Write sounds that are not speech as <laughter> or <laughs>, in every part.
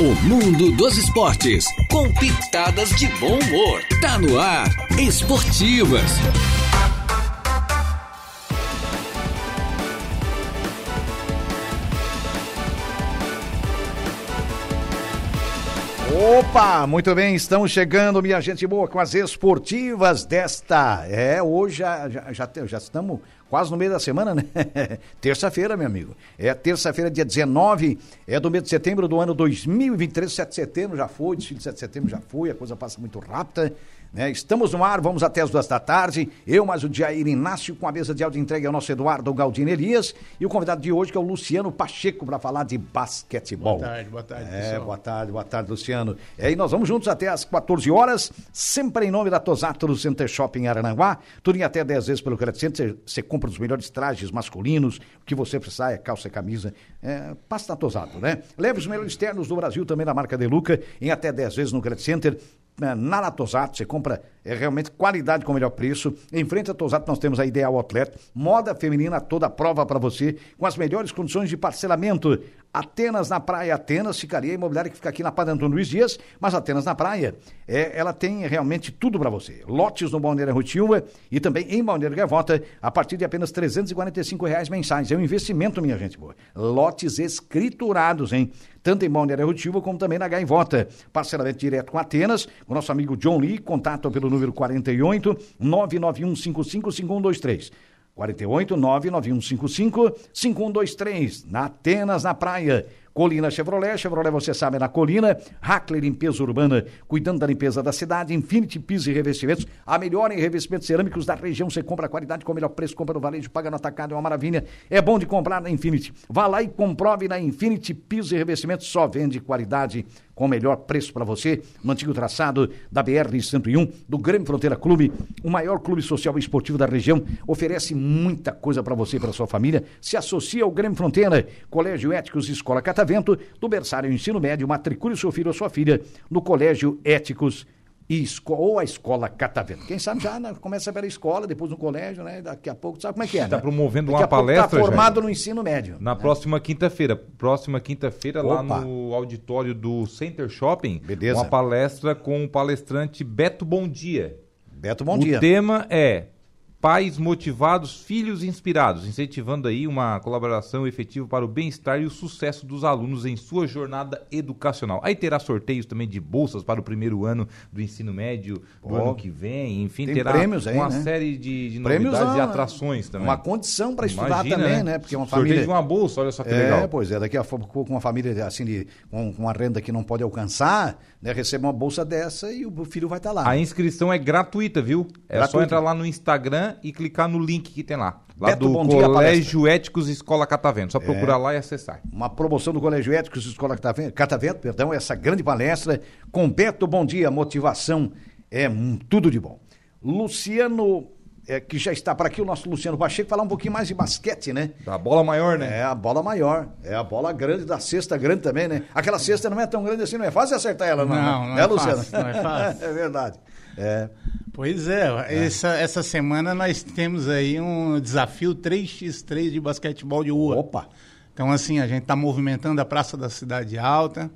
O mundo dos esportes, com pitadas de bom humor. Tá no ar, Esportivas. Opa, muito bem, estamos chegando, minha gente boa, com as esportivas desta. É, hoje já, já, já, já estamos quase no meio da semana, né? <laughs> terça-feira, meu amigo. É terça-feira, dia 19, é do mês de setembro do ano 2023, 7 de setembro já foi, desfile de 7 de setembro já foi, a coisa passa muito rápida. Né? Estamos no ar, vamos até as duas da tarde. Eu, mais o Jair Inácio, com a mesa de áudio entregue ao nosso Eduardo Galdino Elias e o convidado de hoje que é o Luciano Pacheco para falar de basquetebol. Boa tarde, boa tarde. É, pessoal. boa tarde, boa tarde, Luciano. É, e nós vamos juntos até às 14 horas, sempre em nome da Tosato do Center Shopping Arananguá. Tudo em até 10 vezes pelo Credit Center. Você compra os melhores trajes masculinos, o que você precisar é calça e camisa. É, passa na Tosato, né? Leve os melhores ternos do Brasil também da marca Deluca em até 10 vezes no Credit Center na Natosato, você compra é realmente qualidade com o melhor preço. Em frente a Tosato nós temos a Ideal Outlet, moda feminina toda prova para você, com as melhores condições de parcelamento. Atenas na Praia, Atenas, ficaria a imobiliária que fica aqui na Padre Antônio Luiz Dias, mas Atenas na Praia, é, ela tem realmente tudo para você. Lotes no Balneário Rutilva e também em Balneário Gavota, a partir de apenas R$ reais mensais. É um investimento, minha gente boa. Lotes escriturados, hein? Tanto em Balneário Rutilva como também na Gaivota. Parcelamento direto com Atenas, o nosso amigo John Lee, contato pelo número 48 991 555123. 48 99155 5123. Na Atenas, na praia. Colina Chevrolet, Chevrolet você sabe é na Colina, Hackler Limpeza Urbana, cuidando da limpeza da cidade, Infinity Piso e Revestimentos, a melhor em revestimentos cerâmicos da região, você compra a qualidade com o melhor preço, compra no varejo, paga no atacado, é uma maravilha, é bom de comprar na Infinity, vá lá e comprove na Infinity Piso e Revestimentos, só vende qualidade com o melhor preço para você, no antigo traçado da BR-101, do Grêmio Fronteira Clube, o maior clube social e esportivo da região, oferece muita coisa para você e para sua família. Se associa ao Grêmio Fronteira, Colégio Éticos Escola Catavento, do berçário ensino médio, matricule seu filho ou sua filha no Colégio Éticos e ou a escola Catavento. Quem sabe já né, começa pela escola, depois no colégio, né? Daqui a pouco, sabe como é que é? Está né? promovendo Daqui uma palestra. Está formado no ensino médio. Na né? próxima quinta-feira. Próxima quinta-feira, lá no auditório do Center Shopping. Beleza. Uma palestra com o palestrante Beto Bom Dia. Beto Bom Dia. O tema é Pais motivados, filhos inspirados, incentivando aí uma colaboração efetiva para o bem-estar e o sucesso dos alunos em sua jornada educacional. Aí terá sorteios também de bolsas para o primeiro ano do ensino médio do ano que vem, enfim, terá aí, uma né? série de, de Prêmios, novidades e ah, atrações também. Uma condição para estudar Imagina, também, né? Porque uma Sorteio família de uma bolsa, olha só que é, legal. pois é, daqui a pouco com uma família assim de, com, uma renda que não pode alcançar, né, recebe uma bolsa dessa e o filho vai estar lá. A inscrição é gratuita, viu? É Gratuita. só entrar lá no Instagram e clicar no link que tem lá. Lá Beto, do bom dia, Colégio Éticos Escola Catavento. Só procurar lá e acessar. Uma promoção do Colégio Éticos Escola Catavento, Catavento, perdão, essa grande palestra com Beto Bom Dia, motivação é hum, tudo de bom. Luciano, é, que já está para aqui, o nosso Luciano Pacheco, falar um pouquinho mais de basquete, né? Da bola maior, né? É a bola maior, é a bola grande da cesta grande também, né? Aquela cesta não é tão grande assim, não é fácil acertar ela, não. Não, né? não é Luciano? fácil, não é fácil. <laughs> é verdade. É. Pois é, Essa, essa semana nós temos aí um desafio 3x3 de basquetebol de rua. Opa! Então, assim, a gente está movimentando a Praça da Cidade Alta,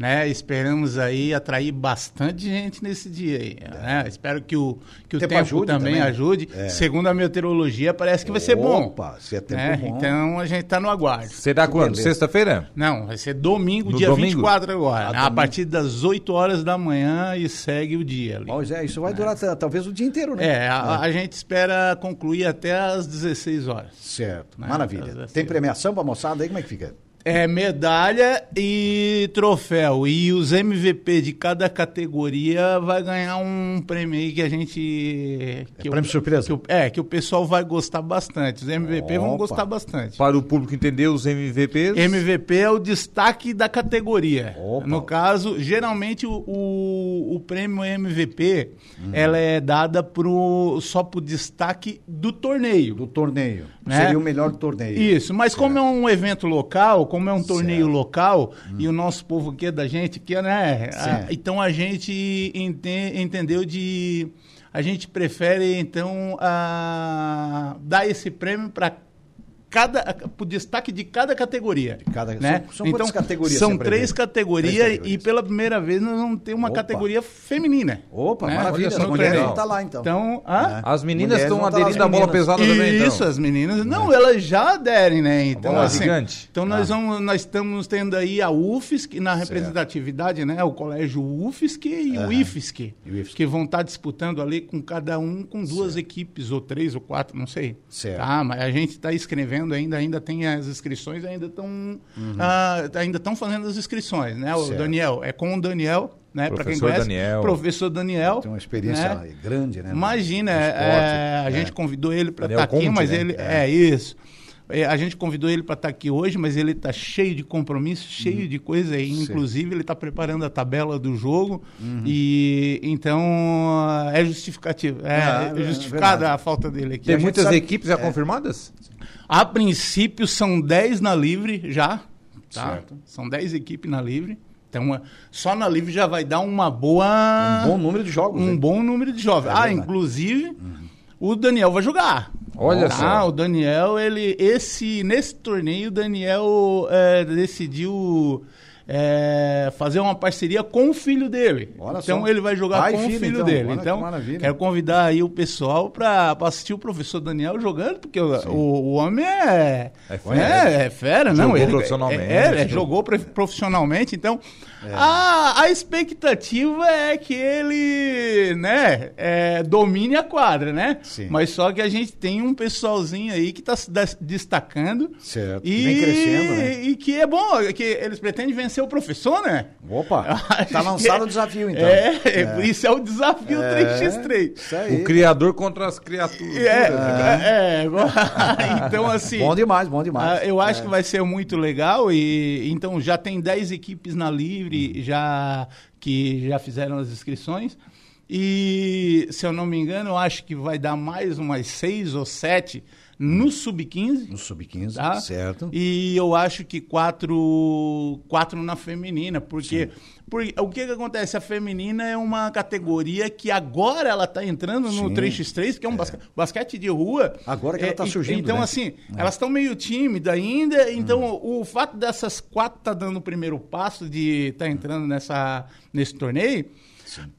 né? Esperamos aí atrair bastante gente nesse dia aí, né? Espero que o, que o Tempo tempo, ajude também, também. ajude. É. Segundo a meteorologia, parece que vai ser bom. Opa, se é tempo né? bom. Então, a gente está no aguardo. Será quando? Sexta-feira? Não, vai ser domingo, No dia domingo? 24 agora. Ah, né? a partir das 8 horas da manhã e segue o dia ali. Pois é, isso vai durar ta- talvez o dia inteiro, né? É, a, a gente espera concluir até às 16 horas. Certo, Né? maravilha. Tem premiação pra moçada aí? Como é que fica? É medalha e troféu. E os MVP de cada categoria vai ganhar um prêmio aí que a gente. Que É prêmio surpresa? que o- é, que o pessoal vai gostar bastante. Os MVP vão Opa. gostar bastante. Para o público entender os MVPs. MVP é o destaque da categoria. Opa. No caso, geralmente o, o, o prêmio MVP Uhum. ela é dada pro, só pro destaque do torneio. Do torneio. Né? Seria o melhor torneio. Isso, mas como é um evento local, como é um torneio Certo. local, e o nosso povo aqui é da gente, que né? a- então a gente ente- entendeu de. A gente prefere, então, a, dar esse prêmio para cada pro destaque de cada categoria. cada- né? são- são quantas categorias São três categorias, Três categorias. e pela primeira vez nós vamos ter uma Opa. categoria feminina. Opa, né? maravilha. Só, mulheres legal. vão estar lá, então. Então? É. As meninas estão lá, aderindo à bola pesada também, então. Isso, as meninas. Não, elas já aderem, né? Então, bola assim, gigante. então nós, vamos, nós estamos tendo aí a UFSC na representatividade, né? O colégio UFSC e o IFSC, E o IFSC. que vão estar disputando ali com cada um com duas equipes, ou três ou quatro, não sei. Certo. Tá, mas a gente está escrevendo ainda, ainda tem as inscrições, ainda estão ainda estão fazendo as inscrições, né? O Uhum. Certo. Daniel, é com o Daniel, né? Para quem conhece, Daniel. professor Daniel. Tem uma experiência né? grande, né? Imagina, é, esporte. é, a É. gente convidou ele para estar aqui, Conte, mas né? ele é, isso. É, a gente convidou ele para estar aqui hoje, mas ele está cheio de compromisso, cheio de coisa. E, inclusive, ele está preparando a tabela do jogo. E então é justificativo. É, Ah, é justificada a falta dele aqui. Tem muitas sabe- equipes já confirmadas? A princípio são 10 na livre já. Tá? Certo. São 10 equipes na livre. Então, só na livre já vai dar uma boa. Um bom número de jogos. um hein? bom número de jovens. É ah, inclusive, o Daniel vai jogar. Olha tá? só. o Daniel, ele, esse, nesse torneio, o Daniel é, decidiu é, fazer uma parceria com o filho dele. Olha então só. ele vai jogar com filho, o filho então. dele. Olha que então, maravilha. quero convidar aí o pessoal para assistir o professor Daniel jogando, porque o, o, homem é, É é, fera. é fera, não? Jogou ele, profissionalmente. É, é, jogou prof- profissionalmente, então a, a expectativa é que ele, né, é, domine a quadra, né? Sim. Mas só que a gente tem um pessoalzinho aí que está se des- destacando. Certo. E, Vem crescendo, né? E que é bom, que eles pretendem vencer o professor, né? Opa, <laughs> Acho tá lançado o desafio, então. É, isso é o desafio 3x3. Isso aí. O criador contra as criaturas. É, é, <laughs> então assim. Bom demais, bom demais. Ah, eu acho que vai ser muito legal e então já tem 10 equipes na livre já que já fizeram as inscrições. E se eu não me engano acho que vai dar mais umas seis ou sete no sub-15 No sub-15, tá? certo. E eu acho que quatro, quatro na feminina, porque, porque o que, que acontece? A feminina é uma categoria que agora ela está entrando no Sim. 3x3, que é um basque- basquete de rua. Agora que ela tá e- surgindo, Então, né? assim, elas estão meio tímidas ainda, então Hum. o fato dessas quatro estar dando o primeiro passo de estar entrando nessa, nesse torneio,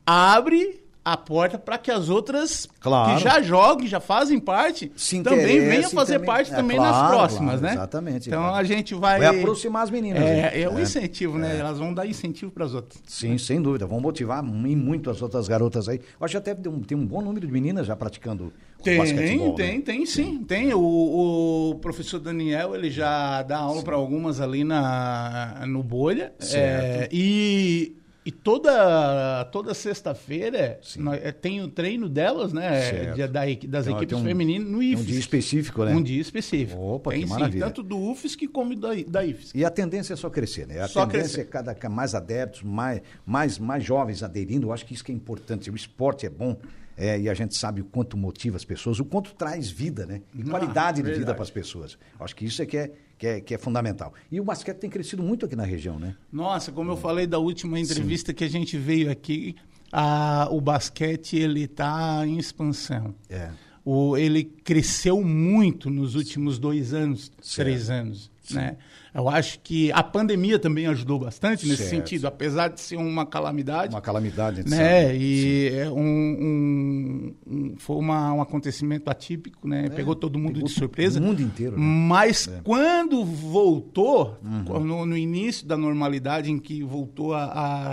abre a porta para que as outras Claro. que já jogam, já fazem parte, também venham fazer também. parte É, também claro, nas próximas, claro, né? exatamente. Então Vai- a gente vai. Vai aproximar as meninas. né? É, é um incentivo, né? Elas vão dar incentivo para as outras. Sim, sem dúvida. Vão motivar e muito as outras garotas aí. Eu acho que até tem um, tem um bom número de meninas já praticando o Tem, basquetebol. tem, né? tem sim. Tem. O, o professor Daniel, ele já dá aula para algumas ali na, no Bolha. Certo. É, e, e toda, toda sexta-feira é, tem o treino delas, né? Certo. de- da das Então, equipes um- femininas no tem um IFES. dia específico, né? Um dia específico. Opa, tem que sim, maravilha. tanto do UFES como da, da IFES. E a tendência é só crescer, né? A Só tendência crescer. é cada ca- mais adeptos, mais, mais, mais jovens aderindo. Eu acho que isso que é importante. O esporte é bom é, e a gente sabe o quanto motiva as pessoas, o quanto traz vida, né? E qualidade de vida para as pessoas. Acho que isso é que é, que, é, que é fundamental. E o basquete tem crescido muito aqui na região, né? Nossa, como eu falei da última entrevista que a gente veio aqui, a- o basquete ele está em expansão. É. O, ele cresceu muito nos últimos dois anos, Certo. três anos. Né? Eu acho que a pandemia também ajudou bastante nesse Certo. sentido, apesar de ser uma calamidade. Uma calamidade, gente né? sabe. E é um, um- um- foi uma- um acontecimento atípico, né? Pegou todo mundo É, pegou de surpresa. o mundo inteiro, né? Mas quando voltou, Uhum. no, no início da normalidade, em que voltou a,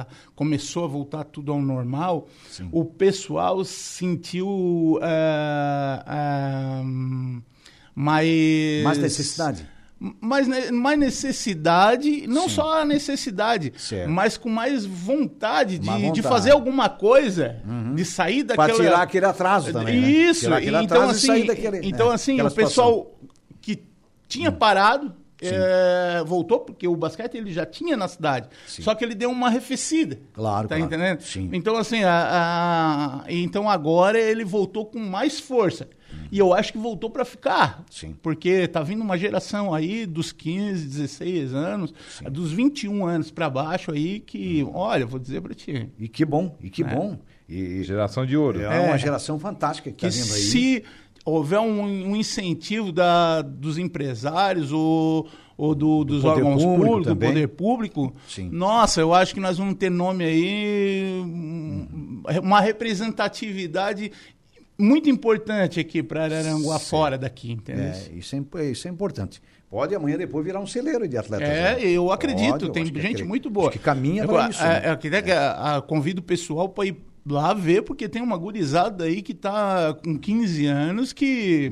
a- começou a voltar tudo ao normal, o pessoal sentiu ah, ah, mais Mais necessidade. Mais, mais necessidade, não só a necessidade, Certo. mas com mais vontade de, de vontade. Uhum. fazer alguma coisa, de sair daquela... Para tirar aquele atraso também. né? Isso, Tirar aquele então atraso e assim, sair daquele, então né? assim, Aquela o pessoal situação. Hum. que tinha parado é, voltou porque o basquete ele já tinha na cidade, só que ele deu uma arrefecida. Claro, tá claro. entendendo? Sim. Então assim, a- a- então agora ele voltou com mais força. E eu acho que voltou para ficar. Sim. Porque tá vindo uma geração aí dos 15, 16 anos, dos 21 anos para baixo aí que, olha, vou dizer para ti, E que bom, e que bom. E Geração de ouro. é, uma É. geração fantástica que que está vindo aí. se houver um, um incentivo da, dos empresários ou, ou do, dos órgãos público públicos, do poder público, Sim. nossa, eu acho que nós vamos ter nome aí, hum, uma representatividade muito importante aqui para Araranguá fora daqui, entendeu? É, isso é, isso é importante. Pode amanhã depois virar um celeiro de atletas. É, né? eu acredito, Pode, eu tem acho que gente muito boa. Que caminha para isso. é, né? é, eu que a- a- convido o pessoal para ir lá ver, porque tem uma gurizada aí que tá com 15 anos que,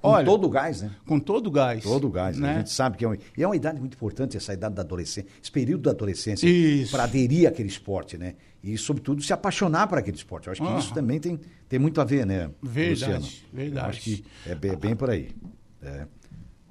Com olha, todo o gás, né? com todo o gás. Todo o gás. né? né? A gente sabe que é uma, e é uma idade muito importante, essa idade da adolescência, esse período da adolescência, para aderir àquele esporte, né? E, sobretudo, se apaixonar por aquele esporte. Eu acho que Aham. isso também tem, tem muito a ver, né? Verdade, Luciano? verdade. Eu acho que é bem, bem por aí. É.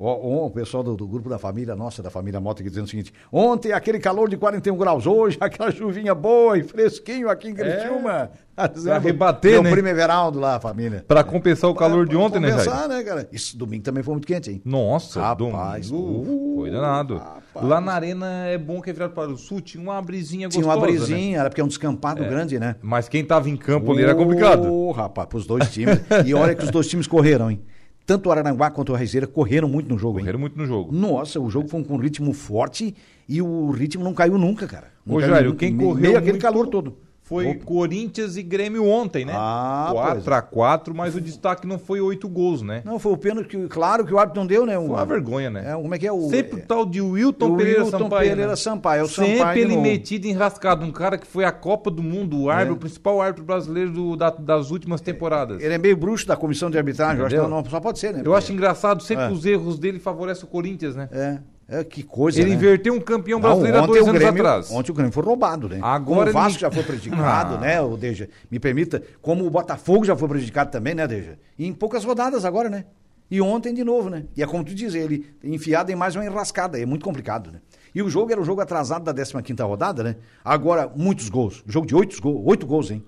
Ó, ó, o pessoal do, do grupo da família, nossa, da família Mota, dizendo o seguinte: ontem aquele calor de 41 graus, hoje aquela chuvinha boa e fresquinho aqui em Criciúma. <laughs> Tá dizendo, rebater, meu né? primo Everaldo lá, a família. Pra compensar o calor de Pra ontem, né, Jair? compensar, né, cara? Isso domingo também foi muito quente, hein? Nossa, Rapaz, domingo uh, foi danado. Rapaz. Lá na arena é bom que é virado para o sul, tinha uma brisinha Tinha gostosa, uma né? brisinha, era porque é um descampado grande, né? Mas quem tava em campo ali era complicado. Ô, rapaz, pros dois times. e olha que os dois times correram, hein? Tanto o Araranguá quanto o Raizeira correram muito no jogo, hein? Correram muito no jogo. Nossa, o jogo foi com um ritmo forte e o ritmo não caiu nunca, cara. Não Ô, nunca. quem correu meio aquele muito calor todo. Foi Opa. Corinthians e Grêmio ontem, né? Ah, 4 pois. a 4 mas o destaque não foi oito gols, né? Não, foi o pênalti que, claro, que o árbitro não deu, né? Foi uma vergonha, né? É, como é que é o. Sempre o é, tal de Wilton Pereira Wilton Sampaio. Pereira né? Sampaio, é o Sempre Sampaio ele metido enrascado. Um cara que foi a Copa do Mundo, o árbitro, É. o principal árbitro brasileiro do- da- das últimas temporadas. Ele é meio bruxo da comissão de arbitragem, eu acho que não, só pode ser, né? Eu acho engraçado, sempre É. os erros dele favorecem o Corinthians, né? É, é que coisa. Ele né? inverteu um campeão Não, brasileiro há dois anos Grêmio, atrás. Ontem o Grêmio foi roubado, né? Agora como o ele Vasco me- já foi prejudicado, <laughs> Ah. né, o Deja? Me permita, como o Botafogo já foi prejudicado também, né, Deja? E em poucas rodadas agora, né? E ontem de novo, né? E é como tu diz, ele enfiado em mais uma enrascada, é muito complicado, né? E o jogo era o jogo atrasado da 15ª rodada, né? Agora, muitos gols. Jogo de oito gols, oito gols, hein?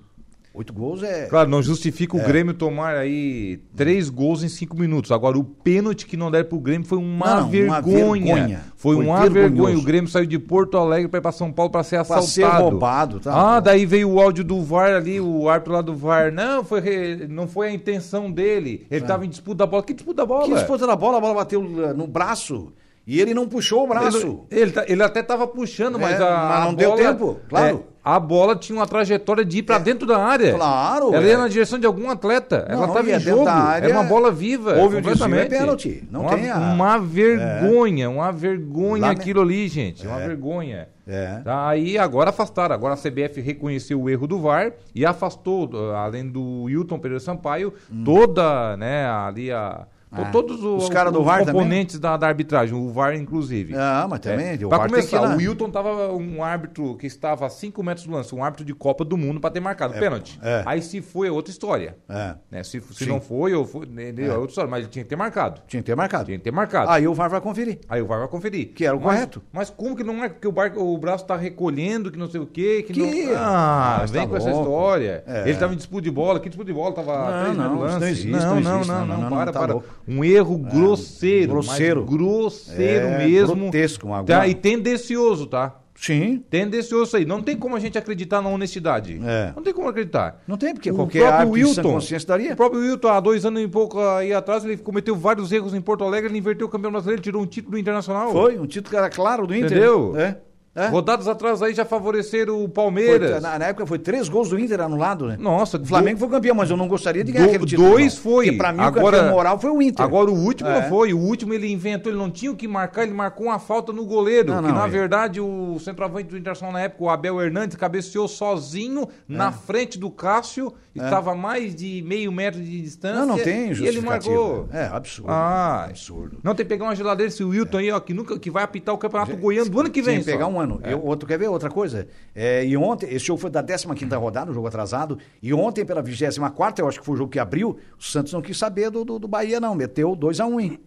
Oito gols é... Claro, não justifica o É. Grêmio tomar aí três gols em cinco minutos. Agora, o pênalti que não deram pro Grêmio foi uma, Não, uma vergonha. vergonha. Foi, Foi uma vergonha. O Grêmio saiu de Porto Alegre para ir pra São Paulo para ser Pra assaltado. ser roubado, tá? Ah, daí veio o áudio do VAR ali, o árbitro lá do VAR. Não, foi, não foi a intenção dele. Ele tava em disputa da bola. Que disputa da bola? Que disputa da bola, a bola bateu uh, no braço e ele não puxou o braço. Ele, ele, tá- ele até tava puxando, mas É, a. mas a não deu bola- tempo, claro. é, a bola tinha uma trajetória de ir pra dentro da área. Claro, Ela é. ia na direção de algum atleta. ela Não, tava e em é dentro jogo. da área, Era uma bola viva. houve o desvio, é pênalti. Não uma, tem a- uma vergonha, uma vergonha Lame- aquilo ali, gente. Uma É. vergonha. É. Tá, Aí agora afastaram. Agora a CBF reconheceu o erro do VAR e afastou, além do Wilton Pereira Sampaio, toda, né, ali a. Ah. Todos os, Os caras do VAR componentes da, da arbitragem, o VAR inclusive. Ah, mas também, que ir começar, o Wilton tava um árbitro que estava a 5 metros do lance, um árbitro de Copa do Mundo para ter marcado pênalti. é. Aí se foi é outra história. É. Né? Se, se Sim. não foi, ou foi né, é. outra história, mas ele tinha que ter marcado. Tinha que ter marcado. Tinha que ter marcado. Aí o VAR vai conferir. Aí o VAR vai conferir. Que era o Mas- correto. Mas como que não é que o, bar, o braço tá recolhendo, que não sei o quê, que, Que? não... Ah, Ah, vem tá com essa louco. história. É. Ele tava em disputa de bola, que disputa de bola? Tava Não, não, não não, existe, não, não, não, não, para, tá para. Um erro grosseiro, grosseiro. mas grosseiro É, mesmo. grotesco, uma- tá? E tendencioso, tá? Sim. Tendencioso isso aí. Não tem como a gente acreditar na honestidade. É. Não tem como acreditar. Não tem, porque O qualquer próprio Wilton, consciência daria. O próprio Wilton, há dois anos e pouco aí atrás, ele cometeu vários erros em Porto Alegre, ele inverteu o campeão brasileiro, tirou um título internacional. Foi, um título que era claro do Inter. Entendeu? É. é. Rodadas atrás aí já favoreceram o Foi, Palmeiras. na, na época foi três gols do Inter anulado, né? Nossa, O Flamengo foi campeão, mas eu não gostaria de ganhar Do- aquele título. dois não. foi. Porque pra mim Agora- o campeão moral foi o Inter. Agora o último É. não foi. O último ele inventou, ele não tinha o que marcar, ele marcou uma falta no goleiro. Não, que não, na é. verdade o centroavante do Internacional na época, o Abel Hernandes, cabeceou sozinho na frente do Cássio, e estava a mais de meio metro de distância. Não, não tem E ele marcou. É, absurdo. Ah, absurdo. Não tem que pegar uma geladeira esse Wilton aí, ó, que nunca que vai apitar o Campeonato Goiano do ano que vem. Tem que pegar um ano. É. Eu, outro quer ver outra coisa? É, e ontem, esse jogo foi da 15ª rodada, um jogo atrasado, e ontem pela 24ª, eu acho que foi o jogo que abriu, o Santos não quis saber do, do, do Bahia não, meteu 2 a 1 hein?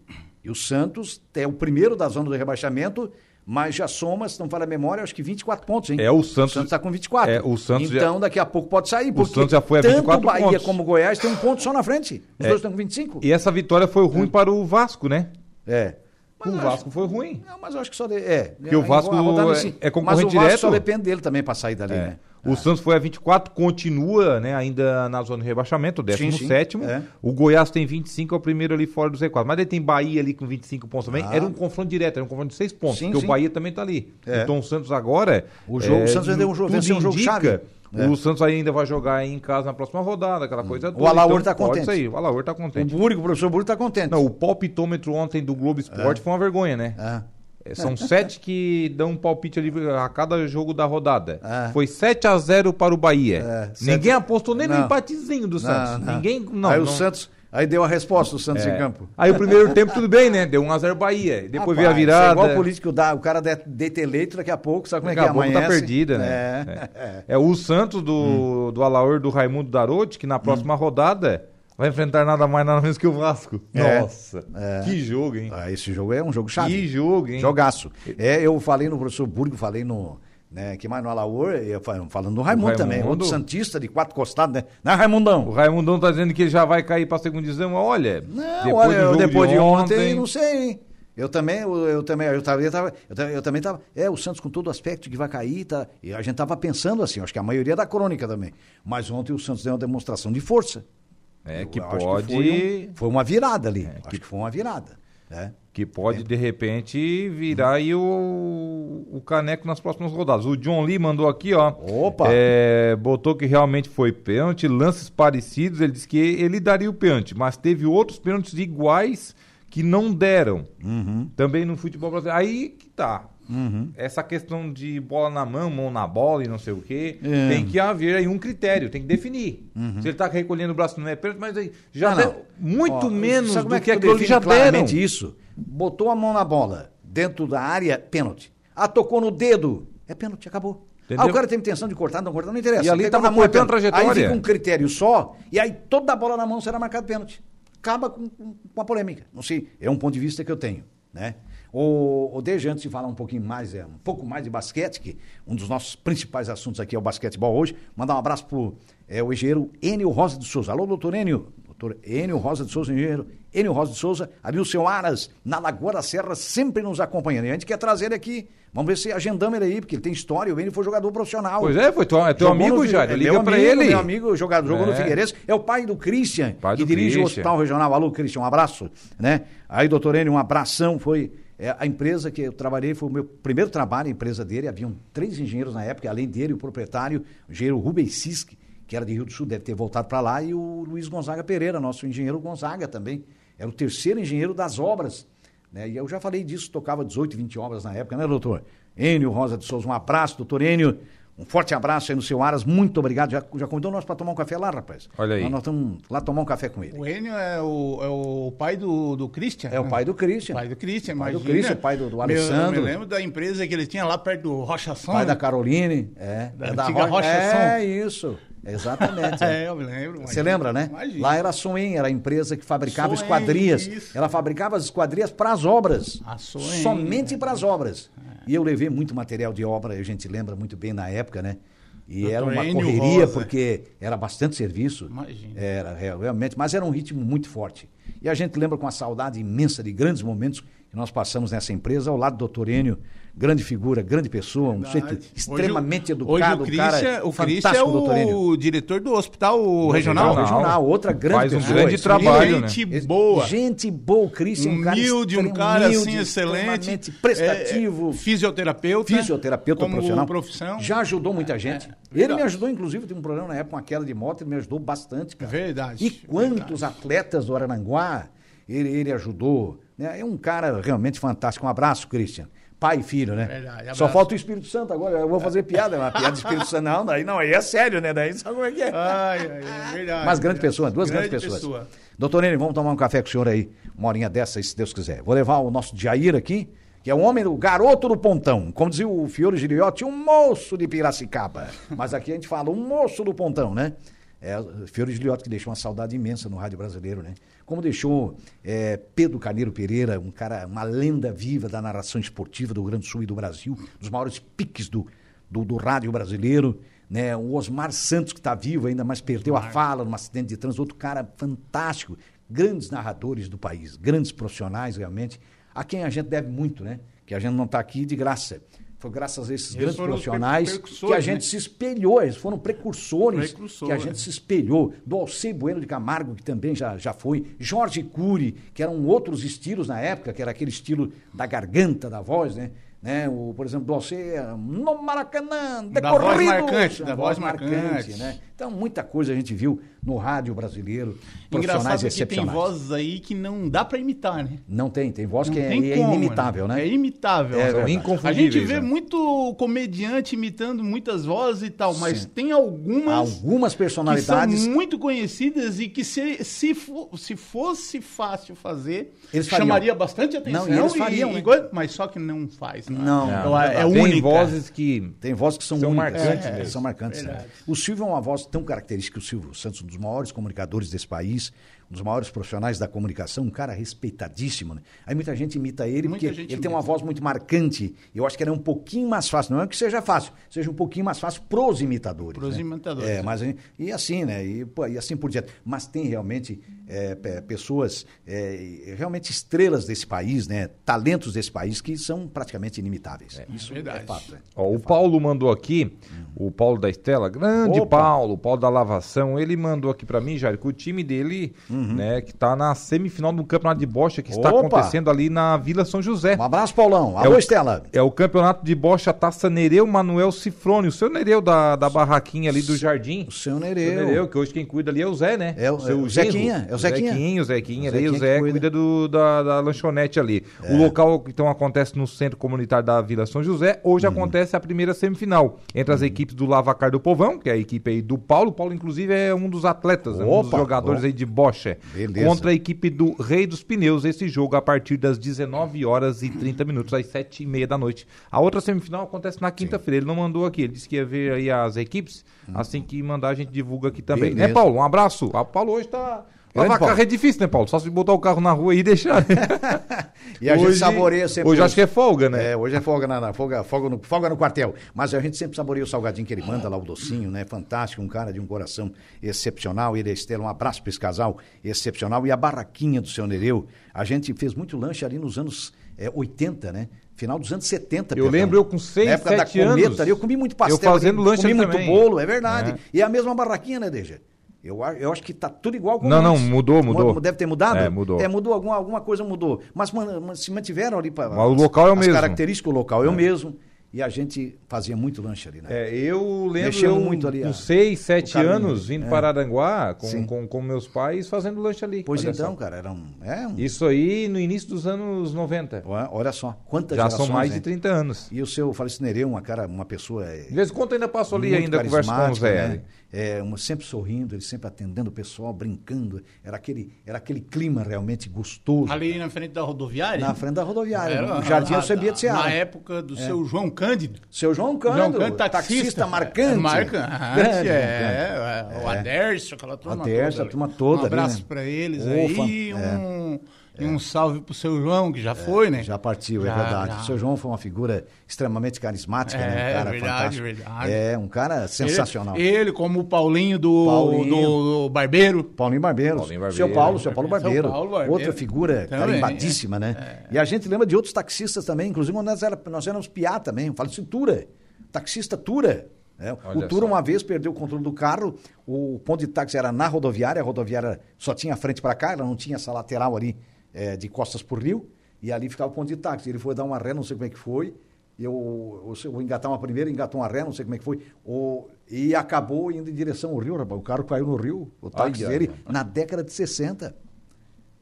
E o Santos é o primeiro da zona do rebaixamento, mas já soma, se não falha a memória, acho que 24 pontos, hein? É, o Santos- O Santos tá com 24. É, o Santos já- então daqui a pouco pode sair, porque Santos já foi a tanto 24 o Bahia pontos. como o Goiás tem um ponto só na frente. Os É. dois estão com 25. E essa vitória foi ruim para o Vasco, né? É. Mas o Vasco foi ruim. Não, mas eu acho que só. De, é. Porque o Vasco a rodada é- é concorrente Mas o Vasco direto. só depende dele também para sair dali, É. né? O Santos foi a 24, continua né, ainda na zona de rebaixamento, o Sim, sim, 17. é. O Goiás tem 25, é o primeiro ali fora do Z4. Mas ele tem Bahia ali com 25 pontos também. Ah. Era um confronto direto, era um confronto de 6 pontos, Sim, porque sim. o Bahia também tá ali. É. Então o Santos agora. O jogo- o Santos vendeu um jogo- venceu um jogo indica, chave. É. O Santos ainda vai jogar em casa na próxima rodada, aquela coisa toda. Hum. Alaor tá pode contente. sair, O Alaor tá contente. O Búrico, o professor Búrico tá contente. Não, o palpitômetro ontem do Globo Esporte foi uma vergonha, né? É. É, São <laughs> sete que dão um palpite ali a cada jogo da rodada. É. Foi 7 a 0 para o Bahia. É, Ninguém apostou nem Não. no empatezinho do Santos. Não. Ninguém. Não, aí o Santos, aí deu a resposta, o Santos é. em campo. Aí o primeiro tempo tudo bem, né? Deu 1 a 0 Bahia. Depois veio a Rapaz, virada. É igual político dá, o cara de- deita eleito, daqui a pouco, sabe como Daqui é que a pouco amanhece? tá perdida, né? É. É. É o Santos do, do Alaor do Raimundo Darote, que na próxima rodada vai enfrentar nada mais nada menos que o Vasco. É. Nossa, É. que jogo, hein? Ah, esse jogo é um jogo chave. Que jogo, hein? Jogaço. É, eu falei no professor Burgo, falei no. Né, que mais no Alaor, falando do Raimundo, Raimundo. também, outro Santista de quatro costados, né? Não é O Raimundão? Raimundão tá dizendo que ele já vai cair pra segunda divisão. Olha, Não, depois olha, do depois de ontem, ontem não sei, hein? Eu também, eu, eu também, eu tava, eu tava, eu eu também tava, é, o Santos com todo o aspecto que vai cair, tá, e a gente tava pensando assim, acho que a maioria da crônica também, mas ontem o Santos deu uma demonstração de força. É, que pode. foi, um- foi uma virada ali, acho que- que foi uma virada, né? Que pode, de repente, virar aí o, o caneco nas próximas rodadas. O John Lee mandou aqui, ó. Opa! é, botou que realmente foi pênalti, lances parecidos. Ele disse que ele daria o pênalti, mas teve outros pênaltis iguais que não deram. Uhum. Também no futebol brasileiro. Aí que tá. Essa questão de bola na mão, mão na bola e não sei o quê, É. tem que haver aí um critério, tem que definir. Se ele tá recolhendo o braço não é pênalti, mas aí já Uhum. Ah, não. muito Ó, menos do é que tu aquilo já deram. claramente isso. Botou a mão na bola, dentro da área, pênalti. Ah, tocou no dedo, é pênalti, acabou. Entendeu? Ah, o cara tem intenção de cortar, não cortar, não interessa. E ali Pegou tava na mão, é cortando pênalti. trajetória. Aí fica um critério só, e aí toda a bola na mão será marcado pênalti. Acaba com, com, com a polêmica. Não sei, é um ponto de vista que eu tenho, né? O, o Deja, antes de falar um pouquinho mais, é, um pouco mais de basquete, que um dos nossos principais assuntos aqui é o basquetebol hoje, mandar um abraço pro é, o engenheiro Enio Rosa de Souza. Alô, doutor Enio. Doutor Enio Rosa de Souza, engenheiro Enio Rosa de Souza, o seu Aras, na Lagoa da Serra, sempre nos acompanhando. E a gente quer trazer ele aqui. Vamos ver se agendamos ele aí, porque ele tem história. O Enio foi jogador profissional. Pois é, foi teu, é teu amigo, no- Jair. é Liga pra amigo, ele. Meu amigo, jogador, jogou no É. Figueirense. É o pai do Christian, Pai que do dirige o Christian. Hospital Regional. Alô, Christian, um abraço. Né? Aí, doutor Enio, um abração. Foi é, a empresa que eu trabalhei, foi o meu primeiro trabalho, a empresa dele. Haviam três engenheiros na época, além dele, o proprietário, o engenheiro Rubens Sisk, que era de Rio do Sul, deve ter voltado para lá, e o Luiz Gonzaga Pereira, nosso engenheiro Gonzaga também. Era o terceiro engenheiro das obras. Né? E eu já falei disso, tocava 18, 20 obras na época, né, doutor? Enio Rosa de Souza, um abraço, doutor Enio. Um forte abraço aí no seu Aras, muito obrigado. Já, já convidou nós para tomar um café lá, rapaz? Olha aí. Nós, nós estamos lá tomar um café com ele. O Enio é o, é o pai do, do Christian. É o né? pai do Christian. Pai do Christian, Pai do. Christian, pai do- do Alessandro. Eu me lembro da empresa que ele tinha lá perto do Rocha Som. Pai da Caroline, é. Da é antiga Rocha É, Som. isso. Exatamente. é. <laughs> É, eu me lembro. Você imagina. lembra, né? Imagina. Lá era a Soen, era a empresa que fabricava Soen, esquadrias. isso. Ela fabricava as esquadrias para as obras. A Soen, Somente né? para as obras. E eu levei muito material de obra, a gente lembra muito bem na época, né? E Dr. era uma Enio correria, Rosa. porque era bastante serviço. Imagina. Era, real- realmente, mas era um ritmo muito forte. E a gente lembra com a saudade imensa de grandes momentos que nós passamos nessa empresa, ao lado do doutor Enio, grande figura, grande pessoa, um Verdade. sujeito Hoje extremamente o- educado, Hoje o cara Christian, o Christian é fantástico, doutor Enio. o diretor do hospital regional. Regional, regional, outra grande Faz um pessoa, grande trabalho, né? Gente Esse- boa. Gente boa, o Christian, um cara humilde, um cara humilde, assim excelente, prestativo. é, fisioterapeuta, Fisioterapeuta como profissional. profissão. Já ajudou muita gente. é, ele me ajudou, inclusive, tem um problema na época, uma queda de moto, ele me ajudou bastante, cara. Verdade, E quantos verdade. atletas do Arananguá ele, ele ajudou. Né? É um cara realmente fantástico. Um abraço, Christian. Pai e filho, né? Verdade, Só falta o Espírito Santo agora. Eu vou fazer piada, uma piada do Espírito Santo. Não, daí não, aí é sério, né? Daí sabe como é que é. Ai, ai, é verdade. Mas grande verdade. pessoa, duas grandes Grande pessoas. pessoa. Doutor Nene, vamos tomar um café com o senhor aí, uma horinha dessa, se Deus quiser. Vou levar o nosso Jair aqui, que é o homem, o garoto do pontão. Como dizia o Fiore Giliotti, um moço de Piracicaba. Mas aqui a gente fala um moço do pontão, né? É, o Fiore Giliotti que deixou uma saudade imensa no rádio brasileiro, né? Como deixou é, Pedro Carneiro Pereira, um cara, uma lenda viva da narração esportiva do Rio Grande do Sul e do Brasil, dos maiores piques do, do, do rádio brasileiro, né? O Osmar Santos, que está vivo ainda, mas perdeu a fala num acidente de trânsito, outro cara fantástico, grandes narradores do país, grandes profissionais realmente, a quem a gente deve muito, né? Que a gente não está aqui de graça. Foi graças a esses Eles grandes profissionais que a precursores, gente né? se espelhou, eles foram precursores Precursor, que a gente se espelhou. Do Alcei Bueno de Camargo, que também já, já foi, Jorge Cury, que eram outros estilos na época, que era aquele estilo da garganta, da voz, né? Né? O, por exemplo, do Alcei, no Maracanã, Da voz decorrido, marcante, da voz marcante. né? Então, muita coisa a gente viu no rádio brasileiro, Engraçado profissionais que tem excepcionais. vozes aí que não dá pra imitar, né? Não tem, tem voz Não que é, tem é como, inimitável, né? É imitável. É São verdade. A gente vê né? muito comediante imitando muitas vozes e tal, mas Sim. tem algumas Algumas que personalidades. são muito conhecidas e que se, se, se fosse fácil fazer, Eles fariam. chamaria bastante atenção. Não, e eles fariam, né? coisa- mas só que não faz. né? Não, Então, é, é Tem única. vozes que Tem vozes que são, São únicas, marcantes né? mesmo. São marcantes. né? O Silvio é uma voz tão característica, o Silvio Santos, um dos maiores comunicadores desse país, um dos maiores profissionais da comunicação, um cara respeitadíssimo. Né? Aí muita gente imita ele, Muita porque ele tem uma voz muito marcante. Eu acho que era um pouquinho mais fácil, não é que seja fácil, seja um pouquinho mais fácil pros imitadores. Pros né? imitadores, É, mas e assim, né? E, e assim por diante. Mas tem realmente é, pe- pessoas, é, realmente estrelas desse país, né? Talentos desse país que são praticamente inimitáveis. Isso é verdade. fato. né? Ó, o Paulo mandou aqui, o Paulo da Estela, grande Opa. Paulo, o Paulo da Lavação, ele mandou aqui pra mim, Jair, que o time dele, né, que tá na semifinal do Campeonato de Bocha, que está Opa. acontecendo ali na Vila São José. Um abraço, Paulão. É Alô, o- Estela. É o Campeonato de Bocha Taça Nereu Manuel Cifrone, o seu Nereu da, da barraquinha ali do Jardim. O seu O Nereu. Nereu, que hoje quem cuida ali é o Zé, né? É o- seu é o. Zequinha, é o Zequinha. Zequinha, o Zequinha, O ali, o Zé cuida, cuida. do, da, da lanchonete ali. É. O local, então, acontece no Centro Comunitário da Vila São José. Hoje Uhum. acontece a primeira semifinal entre as equipes do Lavacar do Povão, que é a equipe aí do Paulo. O Paulo, inclusive, é um dos atletas, é um dos Opa, jogadores aí de bocha. Beleza. Contra a equipe do Rei dos Pneus. Esse jogo a partir das 19 horas e 30 minutos, às 7 e meia da noite. A outra semifinal acontece na quinta-feira. Ele não mandou aqui, ele disse que ia ver aí as equipes. Assim que mandar, a gente divulga aqui também. Beleza. Né, Paulo? Um abraço. O Paulo hoje tá. Grande Lavar Paulo. carro é difícil, né, Paulo? Só se botar o carro na rua e deixar. <laughs> E a gente saboreia sempre. Hoje acho que é folga, né? É, hoje é folga, na, na- folga, folga, no, folga no quartel. Mas a gente sempre saboreia o salgadinho que ele manda lá, o docinho, né? Fantástico, um cara de um coração excepcional. Ele é Estela, um abraço para esse casal excepcional. E a barraquinha do seu Nereu, a gente fez muito lanche ali nos anos é, 80, né? Final dos anos 70, Eu perdão. lembro eu com seis, Na época da sete anos, cometa ali, eu comi muito pastel. eu fazendo ali, lanche comi muito também. bolo, é verdade. É. E é a mesma barraquinha, né, DG? Eu, eu acho que tá tudo igual como Não, não, antes. mudou, mudou. Mu- Deve ter mudado? É, mudou. É, mudou, alguma, alguma coisa mudou. Mas, man- se mantiveram ali para. O local é o as mesmo. características, o local é o mesmo. E a gente fazia muito lanche ali, né? É, eu lembro eu, muito ali, com a- 6, 7 o caminho, anos, vindo é. para Aranguá com, com, com meus pais fazendo lanche ali. Pois Olha então, só. cara, era um. É um Isso aí no início dos anos 90. olha- olha só, quantas Já gerações. são mais né? de 30 anos. E o seu Falecido Nereu, uma cara, uma pessoa. é, De vez em quando ainda passo ali, ainda converso com o Zé. né? É, uma- sempre sorrindo, ele sempre atendendo o pessoal, brincando. Era aquele, era aquele clima realmente gostoso. Ali na frente da rodoviária? Na frente da rodoviária, Era no Jardim Eusebia de Na Seara. época do seu João Cândido. Seu João Cândido, João Cândido, taxista. marcante. Marcante, Grande, é, é, O Adércio, aquela turma Adércio, toda. a turma toda Um abraço né? pra eles Ô, aí. e um, e um salve pro seu João, que já foi, né? Já partiu, é Já, verdade. já. O seu João foi uma figura extremamente carismática, né? Um É, cara verdade, fantástico. verdade. É, um cara sensacional. Ele, ele como o Paulinho do, Paulinho. do, do Barbeiro. Paulinho Barbeiro. Paulinho Barbeiro. Seu Paulo, seu Paulo Seu Barbeiro. Paulo Barbeiro. Outra figura Também, carimbadíssima, né? E a gente lembra de outros taxistas também, inclusive quando nós, era, nós éramos piá também. Fala assim, Tura. Taxista Tura. né? o Tura uma vez perdeu o controle do carro, o ponto de táxi era na rodoviária, a rodoviária só tinha frente para cá, ela não tinha essa lateral ali eh, de costas por rio, e ali ficava o ponto de táxi. Ele foi dar uma ré, não sei como é que foi, eu, eu, eu vou engatar uma primeira, engatou uma ré, não sei como é que foi, o, e acabou indo em direção ao rio, rapaz. O carro caiu no rio, o táxi dele, na década de 60.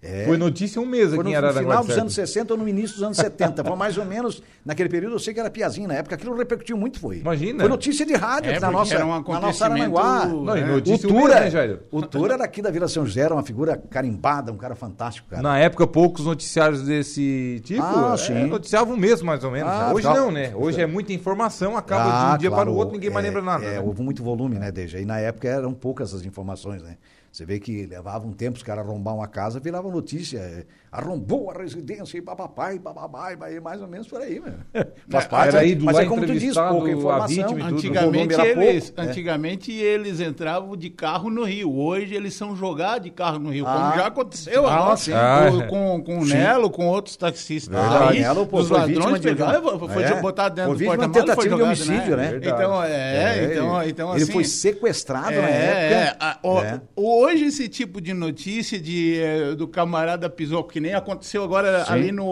É. Foi notícia um mês aqui no em Araranguá. final dos anos 60 ou no início dos anos 70. Foi mais ou menos naquele período, eu sei que era piazinho na época, aquilo repercutiu muito, foi. Imagina. Foi notícia de rádio É, na nossa, era um na nossa acontecimento- Aranguá. Não, É. O um mês, Tura, né, o Tura era aqui da Vila São José, era uma figura carimbada, um cara fantástico, cara. Na época, poucos noticiários desse tipo Ah, é, sim. noticiavam mesmo, mais ou menos. Ah, Hoje tá. não, né? Hoje é muita informação, acaba de Ah, um dia claro, para o outro, ninguém mais é, lembra nada. É, né? houve muito volume, né, Deja? E na época eram poucas as informações, né? Você vê que levava um tempo os caras arrombar uma casa, virava notícia. É, arrombou a residência e papapai, papapai, aí mais ou menos por aí, meu. <laughs> Faz parte, Era ido mas é como tu diz, pouca a informação. vítima e Antigamente, eles, pouco, né? antigamente eles entravam de carro no Rio. Hoje eles são jogados de carro no Rio. Ah. como já aconteceu Ah, agora sim. Ah, com, é. com, com o. Nelo, com outros taxistas. Ah, aí, Nelo, pô, os foi ladrões de- pegaram, foi É, botado dentro foi do porta-malas e foi tentativa de jogado, homicídio, né? Verdade. Então, é, então, ele, então ele assim... foi sequestrado É, na é, época. a- o- É. Hoje esse tipo de notícia de, do camarada pisou, que nem aconteceu agora Sim. ali no,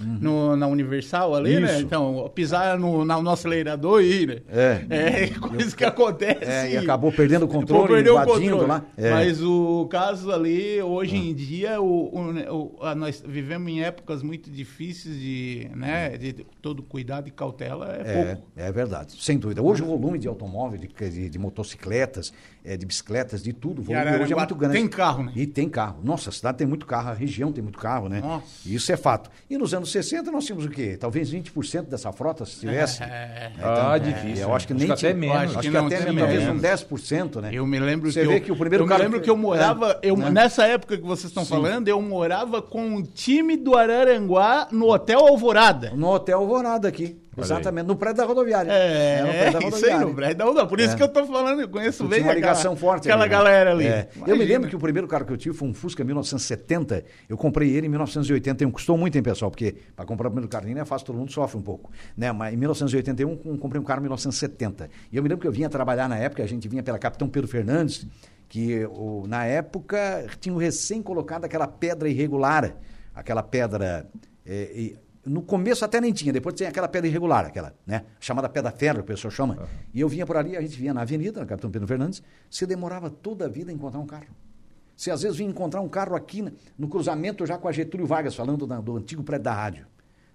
no- na Universal ali, né? Isso. Então, pisar no, na- no acelerador e ir, né? É. É, coisa que acontece. É, e acabou perdendo o controle, Pô, perdeu o controle. lá. É. Mas o caso ali, hoje em dia, o, o- o- a- nós vivemos em épocas muito difíceis de, né, de todo cuidado e cautela é, É, pouco. é verdade, sem dúvida. Hoje o volume de automóveis, de, de, de motocicletas, é, de bicicletas, de tudo, o volume hoje é muito grande. tem carro, né? E tem carro. Nossa, a cidade tem muito carro, a região tem muito carro, né? Nossa. Isso é fato. E nos anos 60 nós tínhamos o quê? Talvez 20% dessa frota, se tivesse. <laughs> É. Ah, difícil, Eu acho que né? nem Acho que até tinha- menos. Acho, Acho que, até tem talvez menos. um 10%, né? Eu me lembro Você que vê eu, que o primeiro eu cara me lembro que- eu morava, eu, né? nessa época que vocês estão falando, eu morava com o time do Araranguá no Hotel Alvorada. No Hotel Alvorada aqui. Exatamente, no prédio da rodoviária. É, no prédio da isso aí, rodoviária. no prédio da Roda. Por isso É. que eu tô falando, eu conheço Tu bem uma aquela- ligação forte aquela ali, né? galera ali. É. Eu me lembro que o primeiro carro que eu tive foi um Fusca 1970. Eu comprei ele em 1981. Custou muito, hein, pessoal? Porque para comprar o primeiro carrinho não é fácil, todo mundo sofre um pouco. Né? Mas em 1981 com- comprei um carro em 1970. E eu me lembro que eu vinha trabalhar na época, a gente vinha pela Capitão Pedro Fernandes, que o, na época tinham recém colocado aquela pedra irregular, aquela pedra. é, no começo até nem tinha, depois tem aquela pedra irregular, aquela, né? Chamada pedra ferro, o pessoal chama. E eu vinha por ali, a gente vinha na avenida, na Capitão Pedro Fernandes, você demorava toda a vida a encontrar um carro. Você às vezes vinha encontrar um carro aqui na- no cruzamento já com a Getúlio Vargas, falando da- do antigo prédio da rádio.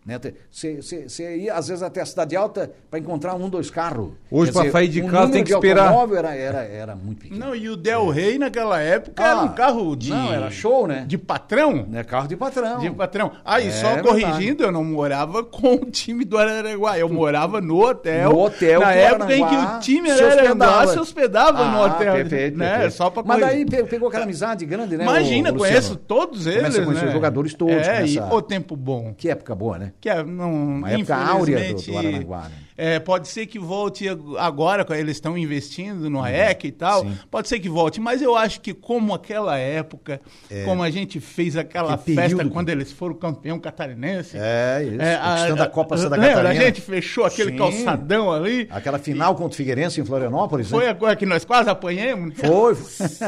Né? Você você- você ia, às vezes, até a Cidade Alta para encontrar um, dois carros. Hoje, pra sair de o casa, tem que de esperar. automóvel Era, era, era muito pequeno. Não, e o Del Rey naquela época era Ah, um carro de. não, era show, né? De patrão. Né? Carro de patrão. De patrão. Aí, É só verdade. corrigindo, eu não morava com o time do Araranguá. Eu morava no hotel. No hotel Na época em que o time se Araranguá hospedava. se hospedava no Ah, hotel. Perfeito, né? perfeito. Só pra Mas corrigir. daí pe- pegou aquela amizade grande, né? Imagina, o conheço Luciano? todos eles. Começa a conhecer né? os jogadores todos, É, e o tempo bom. Que época boa, né? Que é, não, Uma época áurea do- do Araranguá, né? É, pode ser que volte agora, eles estão investindo no AEC e tal. Uhum. sim. Pode ser que volte, mas eu acho que como aquela época, como a gente fez aquela Aquele festa período. quando eles foram campeão catarinense. É, isso. É, conquistando a, Copa Santa lembra? Catarina. A gente fechou aquele Sim. calçadão ali. Aquela final contra o Figueirense em Florianópolis, Foi né? a coisa que nós quase apanhamos. né? Foi.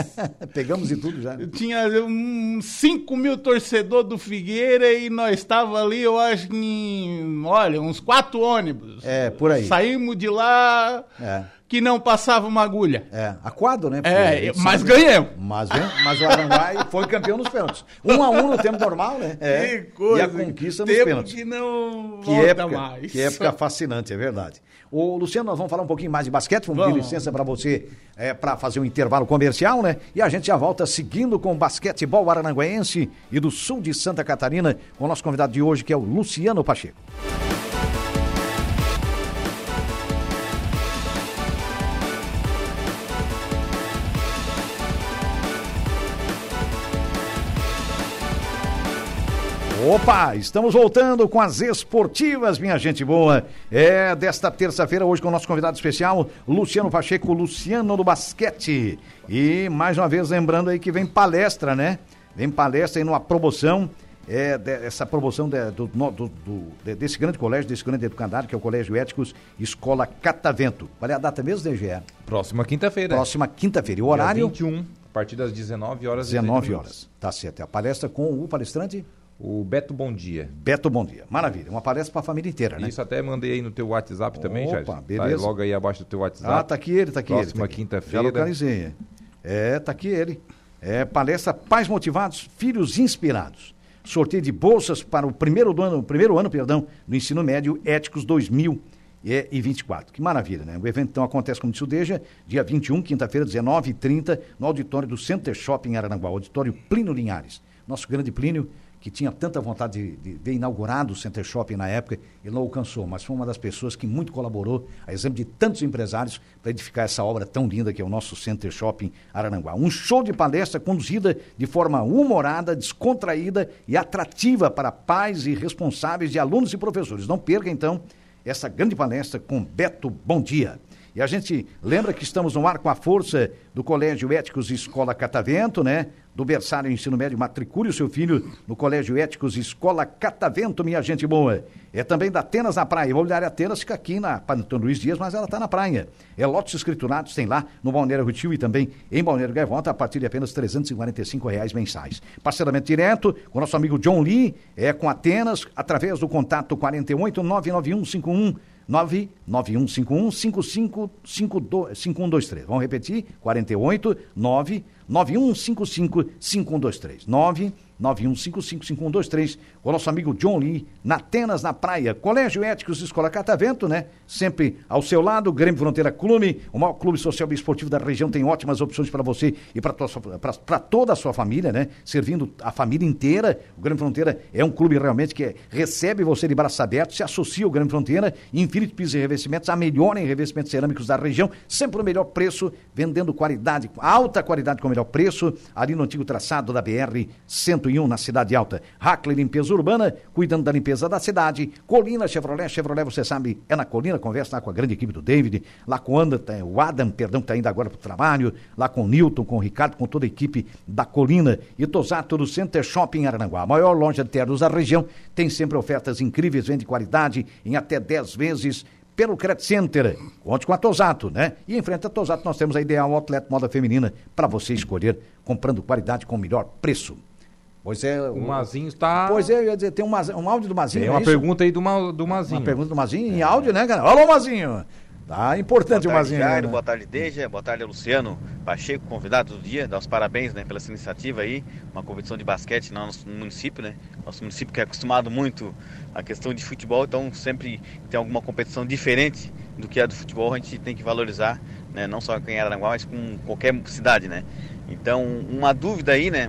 <laughs> Pegamos e tudo já. Tinha uns 5 mil torcedores do Figueira e nós estava ali, eu acho que em, olha, uns quatro ônibus. É, por aí. Saímos de lá É. que não passava uma agulha. É, aquado, né? É, mas sabe- ganhamos. Mas, mas o Aranguai foi campeão nos pênaltis. Um a um no tempo normal, né? É. Que coisa. E a conquista nos pênaltis. que não Que época, mais. que época fascinante, é verdade. Ô, Luciano, nós vamos falar um pouquinho mais de basquete, vamos, pedir Vamos. licença para você é, para fazer um intervalo comercial, né? E a gente já volta seguindo com o basquetebol arananguense e do sul de Santa Catarina, com o nosso convidado de hoje, que é o Luciano Pacheco. Opa, estamos voltando com as esportivas, minha gente boa. É desta terça-feira, hoje com o nosso convidado especial, Luciano Pacheco, Luciano do Basquete. E mais uma vez lembrando aí que vem palestra, né? Vem palestra aí numa promoção, é, de- essa promoção de- do, do- do- de- desse grande colégio, desse grande educandário, que é o Colégio Éticos Escola Catavento. Qual é a data mesmo, DGE? Próxima quinta-feira. Próxima quinta-feira. E o Dia horário? 21, a partir das 19 horas. e 19 30 horas. Tá certo. É a palestra com o palestrante O Beto Bom Dia. Beto Bom Dia. Maravilha. Uma palestra para a família inteira, né? Isso até mandei aí no teu WhatsApp também, Opa, Jair. Tá beleza. logo aí abaixo do teu WhatsApp. Ah, tá aqui ele, tá aqui ele. Próxima tá aqui. quinta-feira. Já localizei. É, tá aqui ele. É, palestra Pais Motivados, Filhos Inspirados. Sorteio de bolsas para o primeiro, do ano, primeiro ano perdão, do ensino médio Éticos 2024. Que maravilha, né? O evento então acontece, como disse o Deja, dia 21, quinta-feira, 19h30, no auditório do Center Shopping em Araranguá, auditório Plínio Linhares. Nosso grande Plínio, que tinha tanta vontade de, ver inaugurado o Center Shopping na época, ele não alcançou, mas foi uma das pessoas que muito colaborou, a exemplo de tantos empresários, para edificar essa obra tão linda que é o nosso Center Shopping Araranguá. Um show de palestra conduzida de forma humorada, descontraída e atrativa para pais e responsáveis de alunos e professores. Não perca, então, essa grande palestra com Beto Bom Dia. E a gente lembra que estamos no ar com a força do Colégio Éticos Escola Catavento, né? Do berçário ensino médio, matricule o seu filho no Colégio Éticos Escola Catavento, minha gente boa. É também da Atenas na Praia. A imobiliária Atenas fica aqui na Antônio Luiz Dias, mas ela está na praia. É lotes escriturados, tem lá no Balneário Rutil e também em Balneário Gaivota, a partir de apenas 345 reais mensais. Parcelamento direto com nosso amigo John Lee, é com Atenas, através do contato 48 99151 99151 5123. Vamos repetir? 48 99155 5123. 9 91555123, o nosso amigo John Lee, na Atenas, na praia. Colégio Éticos Escola Catavento, né? Sempre ao seu lado, Grêmio Fronteira Clube, o maior clube social e esportivo da região, tem ótimas opções para você e para toda a sua família, né? Servindo a família inteira. O Grêmio Fronteira é um clube realmente que recebe você de braços abertos, se associa ao Grêmio Fronteira, Infinito Pisos e Revestimentos, a melhor em revestimentos cerâmicos da região, sempre o melhor preço, vendendo qualidade, alta qualidade com o melhor preço, ali no antigo traçado da BR 100 101 na Cidade Alta. Hackley Limpeza Urbana, cuidando da limpeza da cidade. Colina Chevrolet, Chevrolet, você sabe, é na Colina, conversa lá com a grande equipe do David, lá com o tá, o Adam, perdão, que está indo agora para o trabalho, lá com o Newton, com o Ricardo, com toda a equipe da Colina. E Tosato do Center Shopping Arananguá, a maior loja de ternos da região, tem sempre ofertas incríveis, vende qualidade em até 10 vezes pelo Credit Center. Conte com a Tosato, né? E em frente a Tosato nós temos a Ideal Outlet Moda Feminina para você escolher, comprando qualidade com o melhor preço. Pois é. O, o Mazinho está. Pois é, eu ia dizer, tem um, um áudio do Mazinho. Tem uma é pergunta aí do, Ma, do Mazinho. Uma pergunta do Mazinho é. em áudio, né, cara? Alô, Mazinho! Tá importante boa o Mazinho. Jairo, né? Boa tarde, Deja. Boa tarde, Luciano Pacheco, convidado do dia. Dá os parabéns né, pela iniciativa aí. Uma competição de basquete no nosso município, né? Nosso município que é acostumado muito à questão de futebol, então sempre tem alguma competição diferente do que é do futebol, a gente tem que valorizar, né? Não só em Aranguá, mas com qualquer cidade, né? Então, uma dúvida aí, né?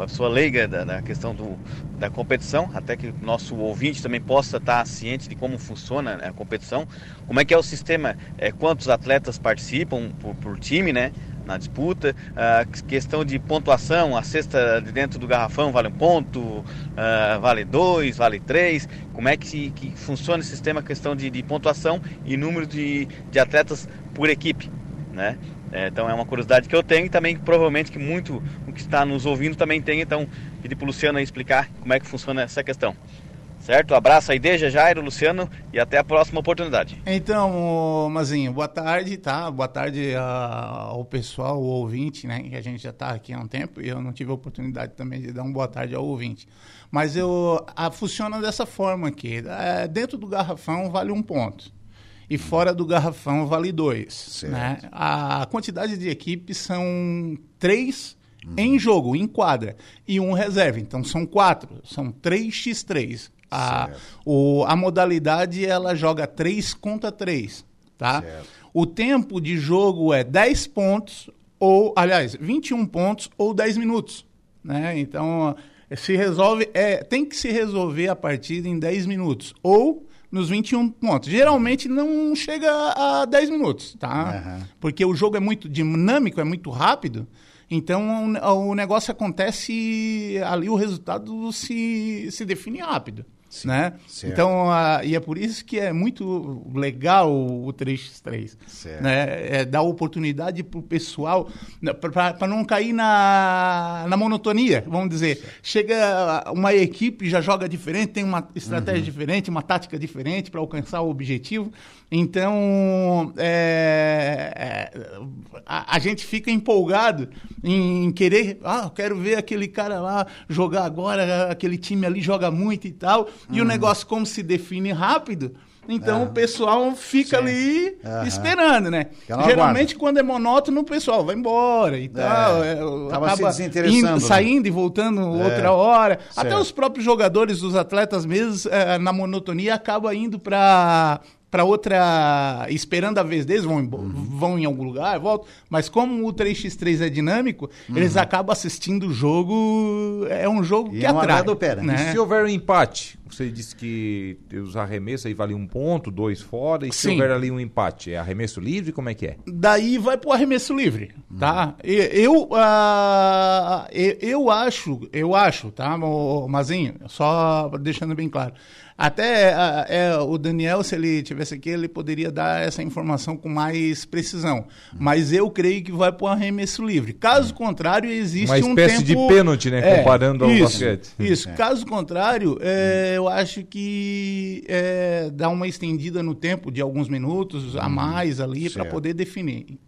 para a pessoa leiga da, da questão do, da competição, até que o nosso ouvinte também possa estar ciente de como funciona né, a competição, como é que é o sistema, é, quantos atletas participam por, por time, né? Na disputa, a questão de pontuação, a cesta de dentro do garrafão vale um ponto, uh, vale dois, vale três, como é que, que funciona esse sistema, a questão de, de pontuação e número de, de atletas por equipe, né? É, então é uma curiosidade que eu tenho e também provavelmente que muito o que está nos ouvindo também tem. Então, pedir para o Luciano explicar como é que funciona essa questão. Certo? Abraço aí, Deja, Jairo, Luciano e até a próxima oportunidade. Então, Mazinho, boa tarde, tá? Boa tarde ao pessoal, ao ouvinte, né? Que a gente já está aqui há um tempo e eu não tive a oportunidade também de dar uma boa tarde ao ouvinte. Mas eu, a, funciona dessa forma aqui. É, dentro do garrafão vale um ponto e fora do garrafão vale dois. Né? A quantidade de equipes são três hum. em jogo, em quadra, e um reserva. Então são quatro, são 3x3. A, o, a modalidade ela joga 3 contra 3. Tá? O tempo de jogo é 10 pontos, ou, aliás, 21 pontos ou 10 minutos. Né? Então, se resolve, é, tem que se resolver a partida em 10 minutos. Ou nos 21 pontos. Geralmente não chega a 10 minutos, tá? Uhum. Porque o jogo é muito dinâmico, é muito rápido. Então o, o negócio acontece ali, o resultado se, se define rápido. Sim, né? Então, e é por isso que é muito legal o 3x3. Né? É dar oportunidade para o pessoal, né, para não cair na, na monotonia, vamos dizer. Certo. Chega uma equipe, já joga diferente, tem uma estratégia uhum. diferente, uma tática diferente para alcançar o objetivo. Então, é, é, a, a, gente fica empolgado em querer, ah, eu quero ver aquele cara lá jogar agora, aquele time ali joga muito e tal. E o uhum. negócio, como se define rápido, então é. o pessoal fica Sim. ali uhum. esperando, né? Geralmente, quando é monótono, o pessoal vai embora e é. tal. É, acaba se indo, né? saindo e voltando é. outra hora. Certo. Até os próprios jogadores, os atletas mesmo, é, na monotonia, acaba indo para para outra, esperando a vez deles, vão, uhum. vão em algum lugar, voltam. Mas como o 3x3 é dinâmico, uhum. eles acabam assistindo o jogo. É um jogo e que é atrai. Pé, né? E se houver um empate? Você disse que os arremessos aí valem um ponto, dois fora. E se Sim. houver ali um empate, é arremesso livre? Como é que é? Daí vai pro arremesso livre, tá? Eu, uh, eu, acho, eu acho, tá, Mazinho? Só deixando bem claro. Até é, o Daniel, se ele tivesse aqui, ele poderia dar essa informação com mais precisão. Mas eu creio que vai para o arremesso livre. Caso contrário, existe um tempo... Uma espécie de pênalti, né? É, comparando ao isso, basquete. Isso. É. Caso contrário, é, eu acho que é, dá uma estendida no tempo de alguns minutos a hum, mais ali para poder definir.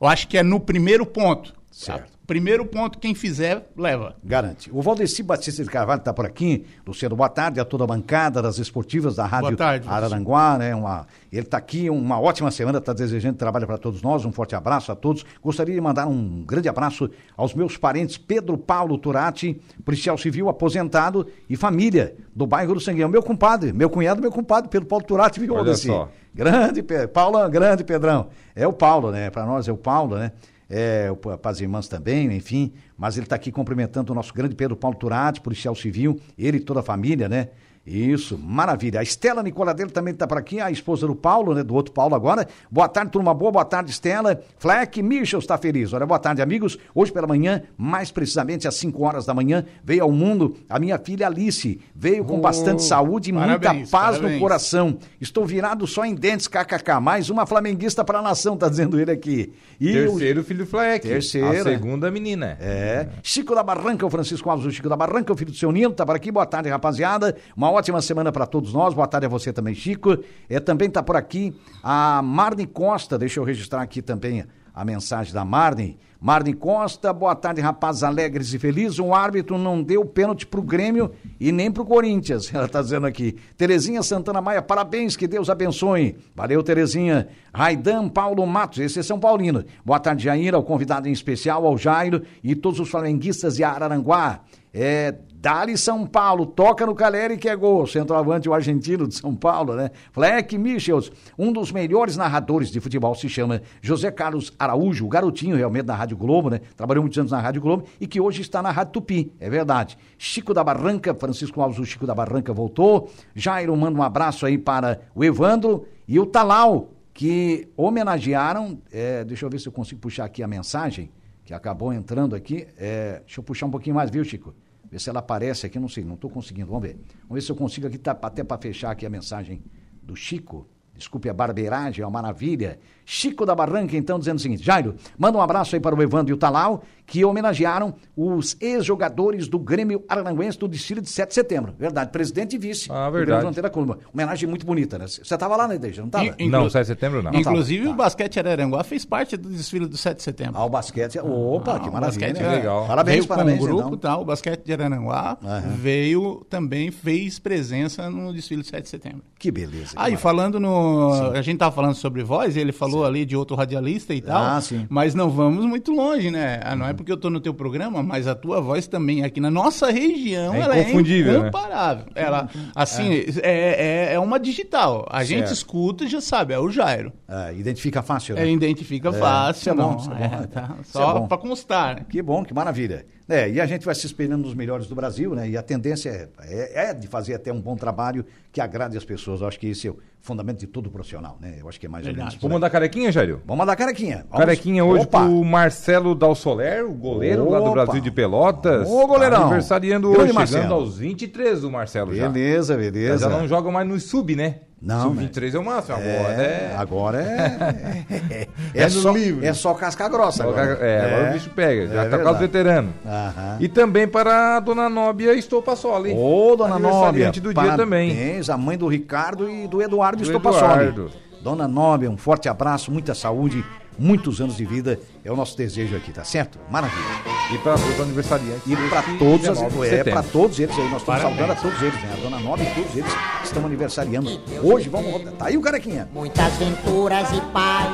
Eu acho que é no primeiro ponto. Certo. Primeiro ponto, quem fizer, leva. Garante. O Valdeci Batista de Carvalho está por aqui. Luciano, boa tarde a toda a bancada das esportivas da Rádio tarde, Araranguá. Né? Uma, ele está aqui, uma ótima semana, está desejando trabalho para todos nós. Um forte abraço a todos. Gostaria de mandar um grande abraço aos meus parentes Pedro Paulo Turati, policial civil aposentado e família do bairro do Sangueão. Meu compadre, meu cunhado, meu compadre, Pedro Paulo Turati, viu, Valdeci? Grande, Paulo, grande Pedrão. É o Paulo, né? Para nós é o Paulo, né? É, para as irmãs também, enfim, mas ele está aqui cumprimentando o nosso grande Pedro Paulo Turati, policial civil, ele e toda a família, né? Isso, maravilha. A Estela Nicoladelli também está por aqui, a esposa do Paulo, né? Do outro Paulo agora. Boa tarde, turma boa. Boa tarde, Estela. Fleck, Michel está feliz. Olha, boa tarde, amigos. Hoje pela manhã, mais precisamente às 5 horas da manhã, veio ao mundo a minha filha Alice. Veio com oh, bastante saúde e muita paz parabéns. no coração. Estou virado só em dentes, kkk. Mais uma flamenguista para a nação, tá dizendo ele aqui. E Terceiro o... filho Fleck. Terceira. A segunda menina. É. Chico da Barranca, o Francisco Alves, o Chico da Barranca, o filho do seu Nino, tá por aqui. Boa tarde, rapaziada. Uma ótima semana para todos nós. Boa tarde a você também, Chico. É, também está por aqui a Marne Costa. Deixa eu registrar aqui também a mensagem da Marne. Marne Costa, boa tarde, rapazes alegres e felizes. Um árbitro não deu pênalti pro Grêmio e nem pro Corinthians. <laughs> Ela está dizendo aqui. Terezinha Santana Maia, parabéns, que Deus abençoe. Valeu, Terezinha. Raidan Paulo Matos, esse é São Paulino. Boa tarde, Jair, ao convidado em especial, ao Jairo e todos os flamenguistas de Araranguá. É, Dali São Paulo, toca no Caleri que é gol. Centroavante, o argentino de São Paulo, né? Fleck Michels, um dos melhores narradores de futebol, se chama José Carlos Araújo, o garotinho realmente da Rádio Globo, né? Trabalhou muitos anos na Rádio Globo e que hoje está na Rádio Tupi, é verdade. Chico da Barranca, Francisco Alves, o Chico da Barranca voltou. Jairo manda um abraço aí para o Evandro e o Talau, que homenagearam. É, deixa eu ver se eu consigo puxar aqui a mensagem que acabou entrando aqui. É, deixa eu puxar um pouquinho mais, viu, Chico? Ver se ela aparece aqui, não sei, não estou conseguindo. Vamos ver. Vamos ver se eu consigo aqui, tá, até para fechar aqui a mensagem do Chico. Desculpe a barbeiragem, é uma maravilha. Chico da Barranca, então, dizendo o seguinte: Jairo, manda um abraço aí para o Evandro e o Talau, que homenagearam os ex-jogadores do Grêmio Aranguense do desfile de 7 de setembro. Verdade, presidente e vice. Ah, verdade. Da Coluna. Homenagem muito bonita, né? Você estava lá, né, Deja? Não estava? Não, 7 de setembro não. Inclusive, não o basquete Araranguá fez parte do desfile do 7 de setembro. Ah, o basquete. Opa, ah, que maravilha. basquete né? é legal. Parabéns, veio parabéns. Com o grupo, então. tá, o basquete de Araranguá uhum. veio também, fez presença no desfile do 7 de setembro. Que beleza. Ah, e falando no. Sim. A gente estava falando sobre voz, ele falou sim. ali de outro radialista e tal. Ah, sim. Mas não vamos muito longe, né? Ah, não é porque eu estou no teu programa mas a tua voz também aqui na nossa região, é ela é né? incomparável. Né? Ela, assim, é. É, é, é, uma digital. A certo. gente escuta e já sabe, é o Jairo. É, identifica fácil, né? É, identifica fácil. Isso é bom, isso é bom. Tá, só para constar. Né? Que bom, que maravilha. É, e a gente vai se espelhando nos melhores do Brasil, né? E a tendência é, é, é, de fazer até um bom trabalho que agrade as pessoas. Eu acho que esse é o fundamento de todo profissional, né? Eu acho que é mais Verdade. ou menos. Vamos mandar carequinha, Jairo? Vamos mandar carequinha. Vamos... Carequinha hoje Opa. pro Marcelo Dalsoler, o goleiro Opa. lá do Brasil de Pelotas. Ô, goleirão. Tá aniversariando hoje, chegando Marcelo. aos 23 o Marcelo beleza, já. Beleza, beleza. Já não joga mais no sub, né? Não, Sub-23 é o máximo, agora é... é... Agora é... <laughs> é, é, é só, livre. é só casca grossa agora. É, agora o bicho pega, já tá quase veterano. Aham. E também para a dona Nóbia Estopassoli. Ô, dona Nóbia. do dia também. a mãe do Ricardo e do Eduardo do Estopassoli. Eduardo. Dona Nóbia, um forte abraço, muita saúde muitos anos de vida. É o nosso desejo aqui, tá certo? Maravilha. E para os aniversariantes. E para todos, as, é, para todos eles aí. Nós estamos saudando a todos eles, né? A dona Nova e todos eles que estão aniversariando. Hoje, vamos rodar. Tá aí o carequinha. Muitas venturas e paz.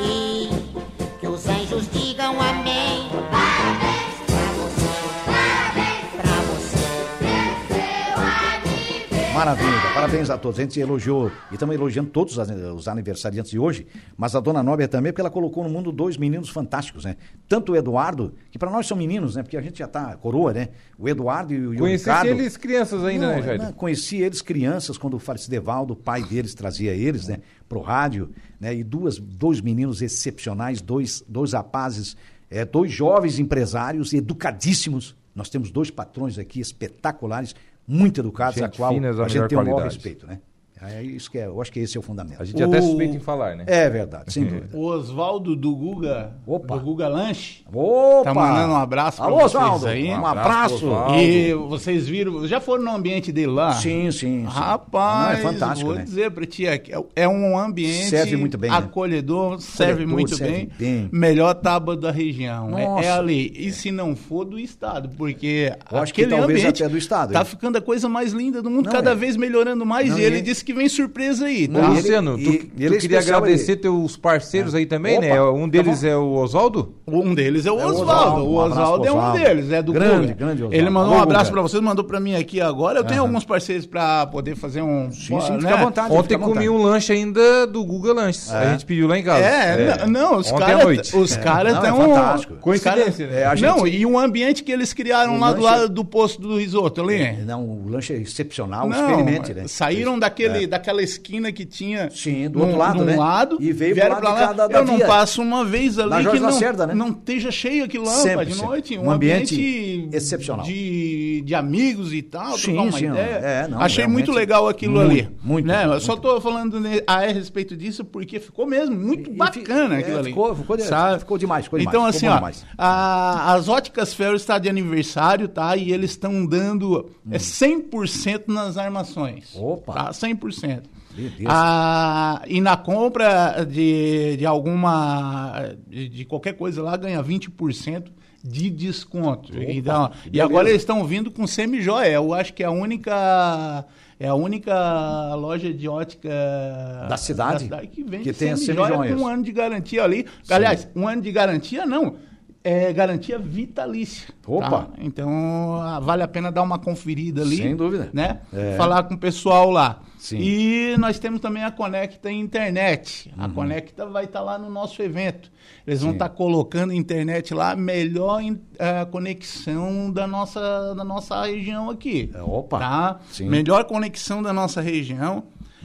E que os anjos digam amém. Maravilha, parabéns a todos. A gente elogiou e estamos elogiando todos os aniversariantes de hoje, mas a dona Nóbia também, porque ela colocou no mundo dois meninos fantásticos, né? Tanto o Eduardo, que para nós são meninos, né? Porque a gente já tá coroa, né? O Eduardo e o, Conheci Ricardo. eles crianças ainda, Não, né, Jair? não, conheci eles crianças quando o falecido Evaldo, o pai deles, trazia eles, né, pro rádio, né, e duas, dois meninos excepcionais, dois, dois rapazes, é, dois jovens empresários educadíssimos. Nós temos dois patrões aqui espetaculares, muito educados, Gente a qual finas da a gente tem o maior respeito, né? É isso que é, eu acho que esse é o fundamento. A gente até O- suspeita em falar, né? É verdade, sem <laughs> dúvida. O Oswaldo do Guga, Opa. do Guga Lanche, Opa! Tá mandando um abraço Alô, vocês Oswaldo, aí. Um abraço. E vocês viram, já foram no ambiente dele lá? Sim, sim, sim. Rapaz, Não, é fantástico, vou né? dizer pra ti, é, é um ambiente Serve muito bem, né? acolhedor, serve Acolhedor, muito serve bem, bem. melhor tábua da região, é, é ali. E se não for do estado, porque Eu acho que talvez ambiente até do estado, tá hein? ficando a coisa mais linda do mundo, Não, cada é. vez melhorando mais, Não, e ele ele- disse que vem surpresa aí, tá? Não, e Luciano, ele- tu, e- tu e ele é queria agradecer ele- teus parceiros aí também, Opa, né? Um tá deles bom. é o Oswaldo? Um deles é o É o Oswaldo. O um Oswaldo é pro um deles, é do Grande, Guga. grande Oswaldo. Ele mandou um abraço Guga. pra vocês, mandou pra mim aqui agora. Eu tenho alguns parceiros pra poder fazer um. Sim, sim, né? fica à vontade. Ontem comi um lanche ainda do Google Lanches. A gente pediu lá em casa. É, n- não, os caras os caras Não, é estão. fantástico. Coincidência, né? É, Não, e um ambiente que eles criaram lá do lado do posto do risoto ali. É, Não, o lanche é excepcional, experimente, né? Saíram daquele, daquela esquina que tinha. Sim, do outro lado, né? lado, E veio vieram de lá. da- da Eu não via. passo uma vez ali Na Jorge que não, Lacerda, né? não esteja cheio aquilo lá Sempre, de noite. Um, Um ambiente ambiente, excepcional. De, de amigos e tal, Sim, trocar uma sim, ideia. é, não, Achei muito legal aquilo muito, ali. muito, né? muito. Eu só tô falando a respeito disso porque ficou mesmo muito E- e bacana fi- aquilo é, ali. ficou- ficou sabe? ficou demais, ficou demais, Então, assim, ó, a- as óticas Ferro está de aniversário, tá? E eles estão dando é 100% nas armações. Opa. Tá? 100%. Beleza. Ah, e na compra de, de alguma. De, de qualquer coisa lá, ganha 20% de desconto. então, que e agora eles estão vindo com semi-joia. Eu acho que é a única. É a única loja de ótica Da cidade que vende que tem semi-joia com um ano de garantia ali. Aliás, um ano de garantia não. É garantia vitalícia. Opa. tá? Então, ah, vale a pena dar uma conferida ali. Sem dúvida. Né? É. Falar com o pessoal lá. Sim. E nós temos também a Conecta Internet. A Uhum. Conecta vai estar lá no nosso evento. Eles vão Sim. estar colocando internet lá, melhor in- eh, conexão da nossa, da nossa região aqui. É, opa. Tá? Sim. Uhum. Melhor conexão da nossa região.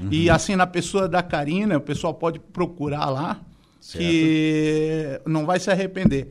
E assim, na pessoa da Karina, o pessoal pode procurar lá, que não vai se arrepender.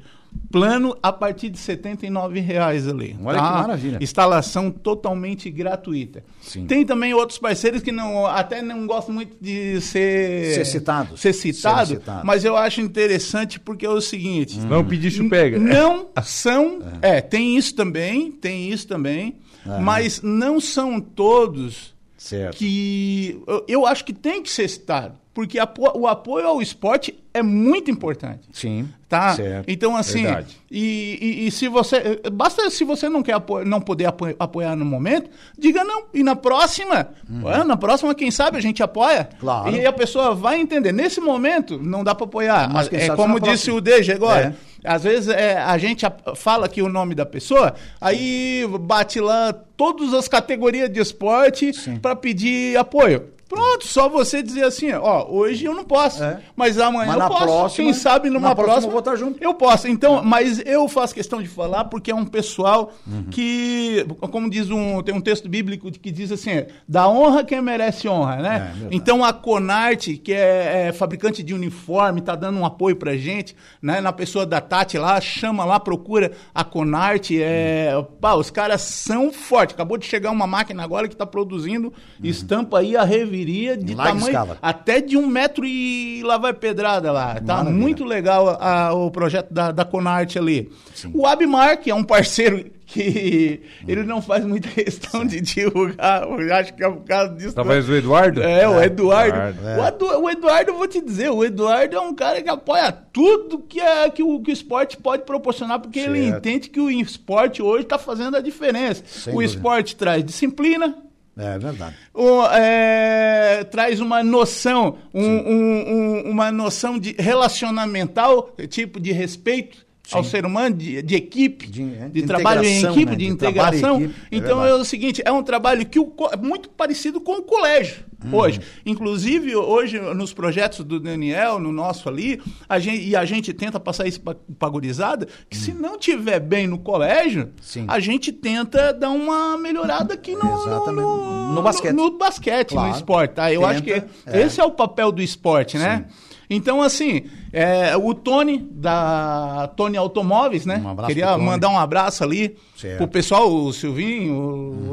Plano a partir de 79 reais ali. Olha tá? que maravilha. Instalação totalmente gratuita. Sim. Tem também outros parceiros que não, até não gostam muito de ser, Ser citados. ser citado, Ser citado. mas eu acho interessante porque é o seguinte. Não pedir chupega. Não <laughs> são. É, tem isso também, tem isso também, mas não são todos Certo. que. eu- Eu acho que tem que ser citado, porque o apoio ao esporte é muito importante. Sim. Tá? Certo. Então, assim, e, e- e se você. Basta se você não quer apo- não poder apo- apoiar no momento, diga não. E na próxima, ah, na próxima, quem sabe a gente apoia. Uhum. Claro. E aí a pessoa vai entender. Nesse momento, não dá para apoiar. Mas é como disse o Deja agora. É. Às vezes é, a gente fala aqui o nome da pessoa, aí bate lá todas as categorias de esporte para pedir apoio. Pronto, só você dizer assim, ó, hoje eu não posso, É. mas amanhã Mas eu posso. próxima- Quem sabe numa próxima próxima eu junto. eu posso. Então, mas eu faço questão de falar porque é um pessoal que, como diz um, tem um texto bíblico que diz assim, dá honra quem merece honra, né? É, então a Conarte, que é, é fabricante de uniforme, tá dando um apoio pra gente, né? Na pessoa da Tati lá, chama lá, procura a Conarte, é, pá, os caras são fortes. Acabou de chegar uma máquina agora que tá produzindo estampa aí a reviria de larga tamanho escala. até de um metro e lá vai pedrada lá. Tá Maravilha. muito legal a- o projeto da, da Conarte ali. O Abmar, que é um parceiro que <laughs> ele não faz muita questão de divulgar, eu acho que é por causa disso. Talvez o Eduardo? É, o Eduardo. Eduardo. O, Edu- o Eduardo, eu vou te dizer, o Eduardo é um cara que apoia tudo que, é, que, o, que o esporte pode proporcionar, porque ele Certo. entende que o esporte hoje está fazendo a diferença. Sem o dúvida. esporte traz disciplina, É verdade. o- é, traz uma noção, um- um- um- uma noção de relacionamental, tipo de respeito, ao ser humano, de, de equipe, De- de, de trabalho em equipe, né? de integração. equipe, é então é, verdade. o seguinte, é um trabalho que o, é muito parecido com o colégio hoje. Inclusive, hoje, nos projetos do Daniel, no nosso ali, a gente, e a gente tenta passar isso para a gurizada, que se não tiver bem no colégio, Sim. a gente tenta dar uma melhorada aqui no, no, no, No basquete. no basquete, Claro. no esporte, tá? Eu acho que Tenta, é. esse é o papel do esporte, né? Então, assim, é, o Tony, da Tony Automóveis, né? Um Queria mandar um abraço ali Certo. pro pessoal, o Silvinho,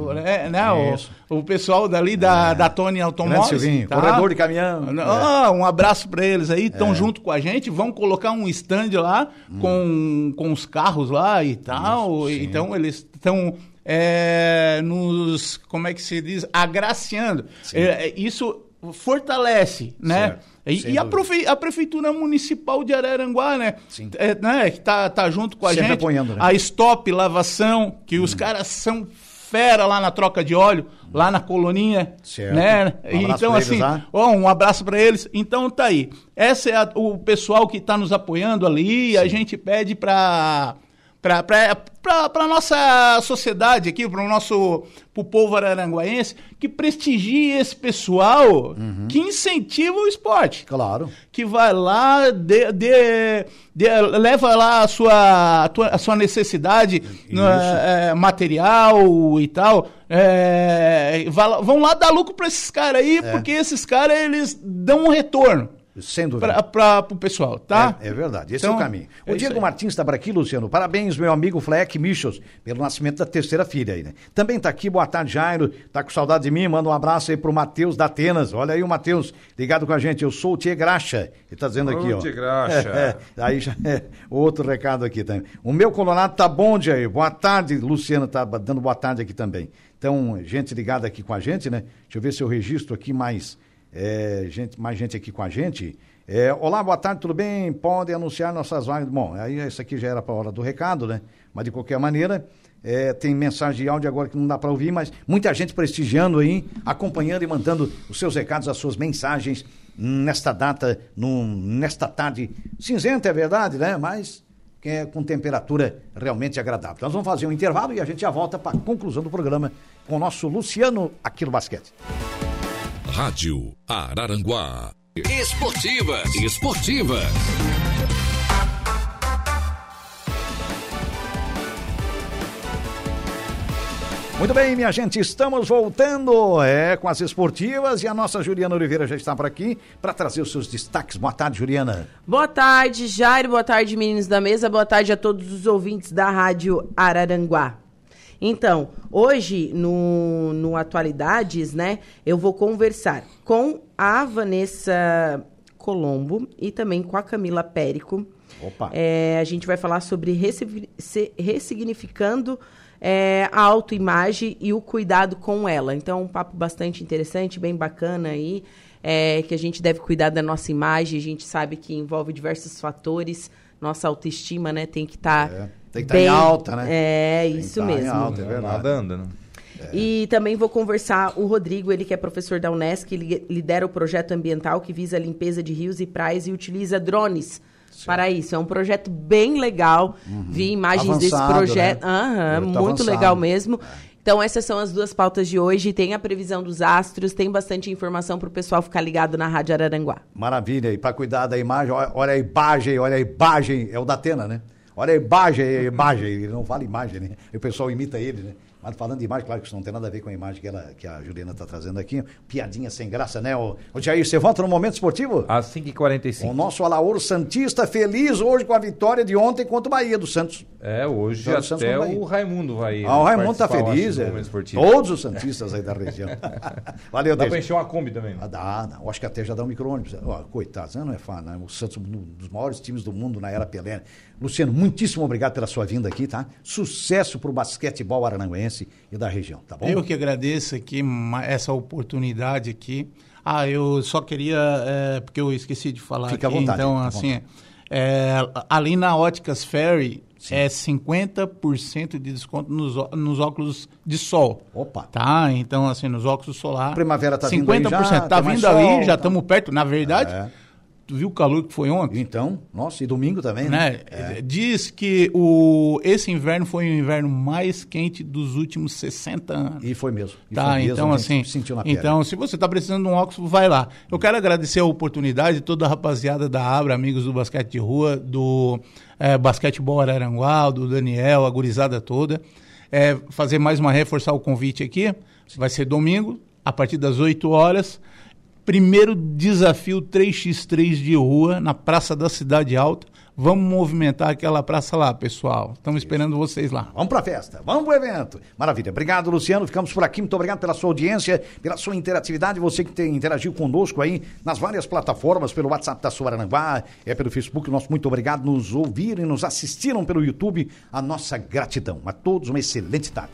o, né, né, o- Isso. o, pessoal dali da, da Tony Automóveis. Grande Silvinho, corredor de caminhão. Ah, Um abraço para eles aí, estão junto com a gente, vão colocar um stand lá com, com os carros lá e tal. sim. então eles estão é, nos, como é que se diz, agraciando. É, é, isso fortalece, né? Certo, E, e a, profe- a prefeitura municipal de Araranguá, né? Sim. É, né? Que tá, tá junto com a Sempre gente. apoiando, né? A Stop Lavação, que os caras são fera lá na troca de óleo, lá na coloninha, Certo. né? Um então eles assim, lá. ó, um abraço para eles. Então tá aí. Essa é a- o pessoal que está nos apoiando ali. e A gente pede para para a nossa sociedade aqui, para o nosso pro povo araranguaense, que prestigie esse pessoal Uhum. que incentiva o esporte Claro. que vai lá, de, de- de- leva lá a sua, a tua- a sua necessidade né, é, material e tal. é, vai vão lá dar lucro para esses caras aí, É. porque esses caras eles dão um retorno Sem dúvida. para o pessoal, tá? É, é verdade, esse Então, é o caminho. O é Diego. Martins está por aqui, Luciano. Parabéns, meu amigo Fleck Michels, pelo nascimento da terceira filha aí, né? Também tá aqui, boa tarde, Jairo. Tá com saudade de mim? Manda um abraço aí pro Matheus da Atenas. Olha aí o Matheus ligado com a gente. Eu sou o Tia Graxa. Ele tá dizendo aqui, ó. Tia Graxa. É, <laughs> é. Aí já é outro recado aqui também. O meu Colorado tá bom, Jair. Boa tarde, Luciano tá dando boa tarde aqui também. Então, gente ligada aqui com a gente, né? Deixa eu ver se eu registro aqui mais, é, gente, mais gente aqui com a gente. É, olá, boa tarde, tudo bem? Podem anunciar nossas vagas. Bom, aí isso aqui já era para a hora do recado, né? Mas de qualquer maneira, é, tem mensagem de áudio agora que não dá para ouvir, mas muita gente prestigiando aí, acompanhando e mandando os seus recados, as suas mensagens nesta data, num- nesta tarde cinzenta, é verdade, né? Mas é com temperatura realmente agradável. Nós vamos fazer um intervalo e a gente já volta para a conclusão do programa com o nosso Luciano aqui no basquete. Rádio Araranguá. Esportivas. Esportivas. Muito bem, minha gente, estamos voltando é, com as esportivas e a nossa Juliana Oliveira já está por aqui para trazer os seus destaques. Boa tarde, Juliana. Boa tarde, Jairo. Boa tarde, meninos da mesa. Boa tarde a todos os ouvintes da Rádio Araranguá. Então, hoje, no, no Atualidades, né, eu vou conversar com a Vanessa Colombo e também com a Camila Périco. Opa. É, a gente vai falar sobre ressignificando é, a autoimagem e o cuidado com ela. Então, um papo bastante interessante, bem bacana aí, é, que a gente deve cuidar da nossa imagem. A gente sabe que envolve diversos fatores. Nossa autoestima, né, tem que estar É, tem que tá em alta, né? É, Tem que isso tá em mesmo. alta, é verdade. Nada anda, né? E também vou conversar o Rodrigo, ele que é professor da Unesc, ele lidera o projeto ambiental que visa a limpeza de rios e praias e utiliza drones para isso. É um projeto bem legal. Vi imagens desse Uhum. Avançado, projeto. né? Aham, Muito avançado. legal mesmo. Então, essas são as duas pautas de hoje. Tem a previsão dos astros, tem bastante informação para o pessoal ficar ligado na Rádio Araranguá. Maravilha, e para cuidar da imagem, olha, olha a imagem, olha a imagem, é o da Atena, né? Olha a imagem, a imagem, ele não fala imagem, né? O pessoal imita ele, né? Mas falando de imagem, claro que isso não tem nada a ver com a imagem que, ela, que a Juliana está trazendo aqui. Piadinha sem graça, né? O, o Jair, você volta no momento esportivo? Às 5h45. O nosso Alaor Santista feliz hoje com a vitória de ontem contra o Bahia do Santos. É, hoje Santos até o. Raimundo vai. Ah, o Raimundo tá acho, feliz, é. Todos os Santistas aí da região. <laughs> Valeu, Dá Deus. encher uma Kombi também. Ah, dá. Eu acho que até já dá um micro-ônibus. Ó, coitados, né? não é fácil, né? O Santos, um dos maiores times do mundo na era Pelé. Luciano, muitíssimo obrigado pela sua vinda aqui, tá? Sucesso pro basquetebol aranguense e da região, tá bom? Eu que agradeço aqui essa oportunidade aqui. Ah, eu só queria, é, porque eu esqueci de falar Fica à aqui, vontade, então, à assim, é, ali na Óticas Ferry é 50% de desconto nos, nos óculos de sol. Opa. Tá? Então, assim, nos óculos solar. Primavera tá vindo 50%. aí já, tá vindo ali, sol, já tá. estamos perto. Na verdade, É. Tu viu o calor que foi ontem? Então, nossa, e domingo também, né? né? Diz que o, esse inverno foi o inverno mais quente dos últimos 60 anos. E foi mesmo. E Tá, foi mesmo, então assim, sentiu na pele. então se você está precisando de um óculos, vai lá. Eu quero agradecer a oportunidade de toda a rapaziada da Abra, amigos do basquete de rua, do eh, basquetebol Araranguá, do Daniel, a gurizada toda. Eh, fazer mais uma reforçar o convite aqui. Vai ser domingo, a partir das 8 horas. Primeiro desafio 3x3 de rua na Praça da Cidade Alta. Vamos movimentar aquela praça lá, pessoal. Estamos esperando vocês lá. Vamos pra festa, vamos pro evento. Maravilha. Obrigado, Luciano. Ficamos por aqui. Muito obrigado pela sua audiência, pela sua interatividade. Você que tem, interagiu conosco aí nas várias plataformas, pelo WhatsApp da Suarananguá, é pelo Facebook. Nosso muito obrigado. Nos ouviram e nos assistiram pelo YouTube. A nossa gratidão. A todos uma excelente tarde.